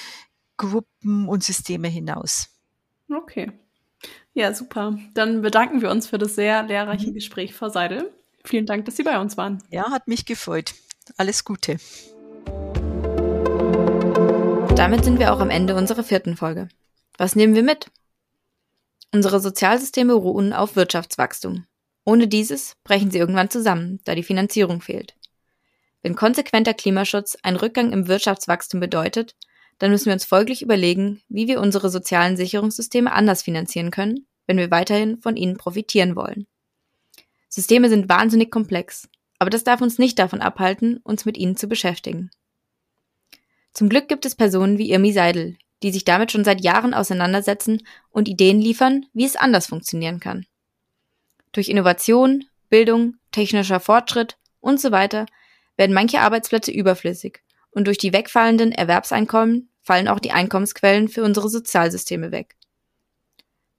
Gruppen und Systeme hinaus. Okay. Ja, super. Dann bedanken wir uns für das sehr lehrreiche mhm. Gespräch, Frau Seidel. Vielen Dank, dass Sie bei uns waren. Ja, hat mich gefreut. Alles Gute. Damit sind wir auch am Ende unserer vierten Folge. Was nehmen wir mit? Unsere Sozialsysteme ruhen auf Wirtschaftswachstum. Ohne dieses brechen sie irgendwann zusammen, da die Finanzierung fehlt. Wenn konsequenter Klimaschutz einen Rückgang im Wirtschaftswachstum bedeutet, dann müssen wir uns folglich überlegen, wie wir unsere sozialen Sicherungssysteme anders finanzieren können, wenn wir weiterhin von ihnen profitieren wollen. Systeme sind wahnsinnig komplex, aber das darf uns nicht davon abhalten, uns mit ihnen zu beschäftigen. Zum Glück gibt es Personen wie Irmi Seidel, die sich damit schon seit Jahren auseinandersetzen und Ideen liefern, wie es anders funktionieren kann. Durch Innovation, Bildung, technischer Fortschritt und so weiter werden manche Arbeitsplätze überflüssig und durch die wegfallenden Erwerbseinkommen fallen auch die Einkommensquellen für unsere Sozialsysteme weg.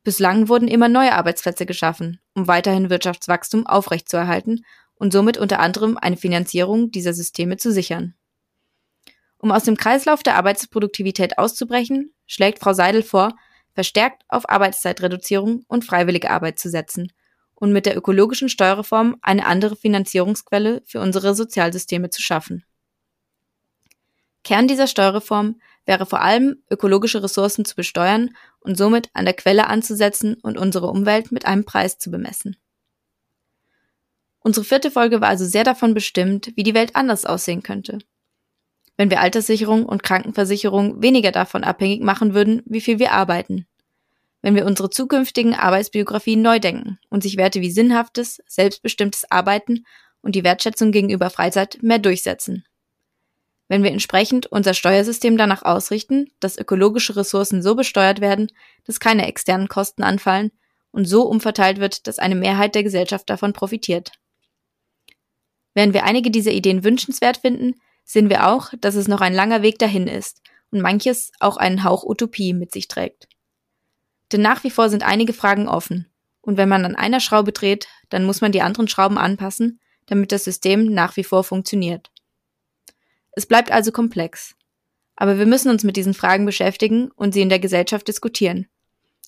Bislang wurden immer neue Arbeitsplätze geschaffen, um weiterhin Wirtschaftswachstum aufrechtzuerhalten und somit unter anderem eine Finanzierung dieser Systeme zu sichern. Um aus dem Kreislauf der Arbeitsproduktivität auszubrechen, schlägt Frau Seidel vor, verstärkt auf Arbeitszeitreduzierung und freiwillige Arbeit zu setzen und mit der ökologischen Steuerreform eine andere Finanzierungsquelle für unsere Sozialsysteme zu schaffen. Kern dieser Steuerreform wäre vor allem, ökologische Ressourcen zu besteuern und somit an der Quelle anzusetzen und unsere Umwelt mit einem Preis zu bemessen. Unsere vierte Folge war also sehr davon bestimmt, wie die Welt anders aussehen könnte. Wenn wir Alterssicherung und Krankenversicherung weniger davon abhängig machen würden, wie viel wir arbeiten wenn wir unsere zukünftigen Arbeitsbiografien neu denken und sich Werte wie sinnhaftes, selbstbestimmtes Arbeiten und die Wertschätzung gegenüber Freizeit mehr durchsetzen. Wenn wir entsprechend unser Steuersystem danach ausrichten, dass ökologische Ressourcen so besteuert werden, dass keine externen Kosten anfallen und so umverteilt wird, dass eine Mehrheit der Gesellschaft davon profitiert. Während wir einige dieser Ideen wünschenswert finden, sehen wir auch, dass es noch ein langer Weg dahin ist und manches auch einen Hauch Utopie mit sich trägt. Denn nach wie vor sind einige Fragen offen. Und wenn man an einer Schraube dreht, dann muss man die anderen Schrauben anpassen, damit das System nach wie vor funktioniert. Es bleibt also komplex. Aber wir müssen uns mit diesen Fragen beschäftigen und sie in der Gesellschaft diskutieren.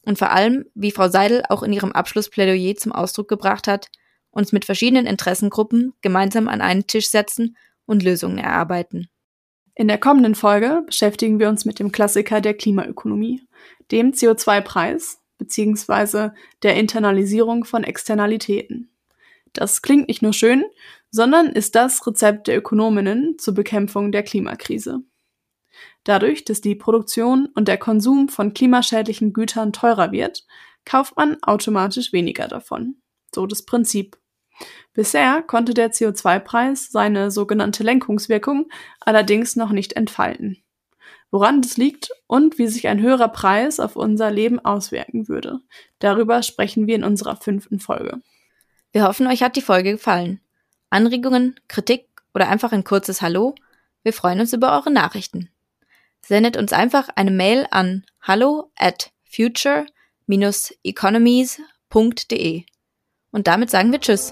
Und vor allem, wie Frau Seidel auch in ihrem Abschlussplädoyer zum Ausdruck gebracht hat, uns mit verschiedenen Interessengruppen gemeinsam an einen Tisch setzen und Lösungen erarbeiten. In der kommenden Folge beschäftigen wir uns mit dem Klassiker der Klimaökonomie, dem CO2-Preis bzw. der Internalisierung von Externalitäten. Das klingt nicht nur schön, sondern ist das Rezept der Ökonominnen zur Bekämpfung der Klimakrise. Dadurch, dass die Produktion und der Konsum von klimaschädlichen Gütern teurer wird, kauft man automatisch weniger davon. So das Prinzip. Bisher konnte der CO2-Preis seine sogenannte Lenkungswirkung allerdings noch nicht entfalten. woran das liegt und wie sich ein höherer Preis auf unser Leben auswirken würde. Darüber sprechen wir in unserer fünften Folge. Wir hoffen, euch hat die Folge gefallen. Anregungen, Kritik oder einfach ein kurzes Hallo? Wir freuen uns über eure Nachrichten. Sendet uns einfach eine Mail an hallo at future-economies.de. Und damit sagen wir Tschüss.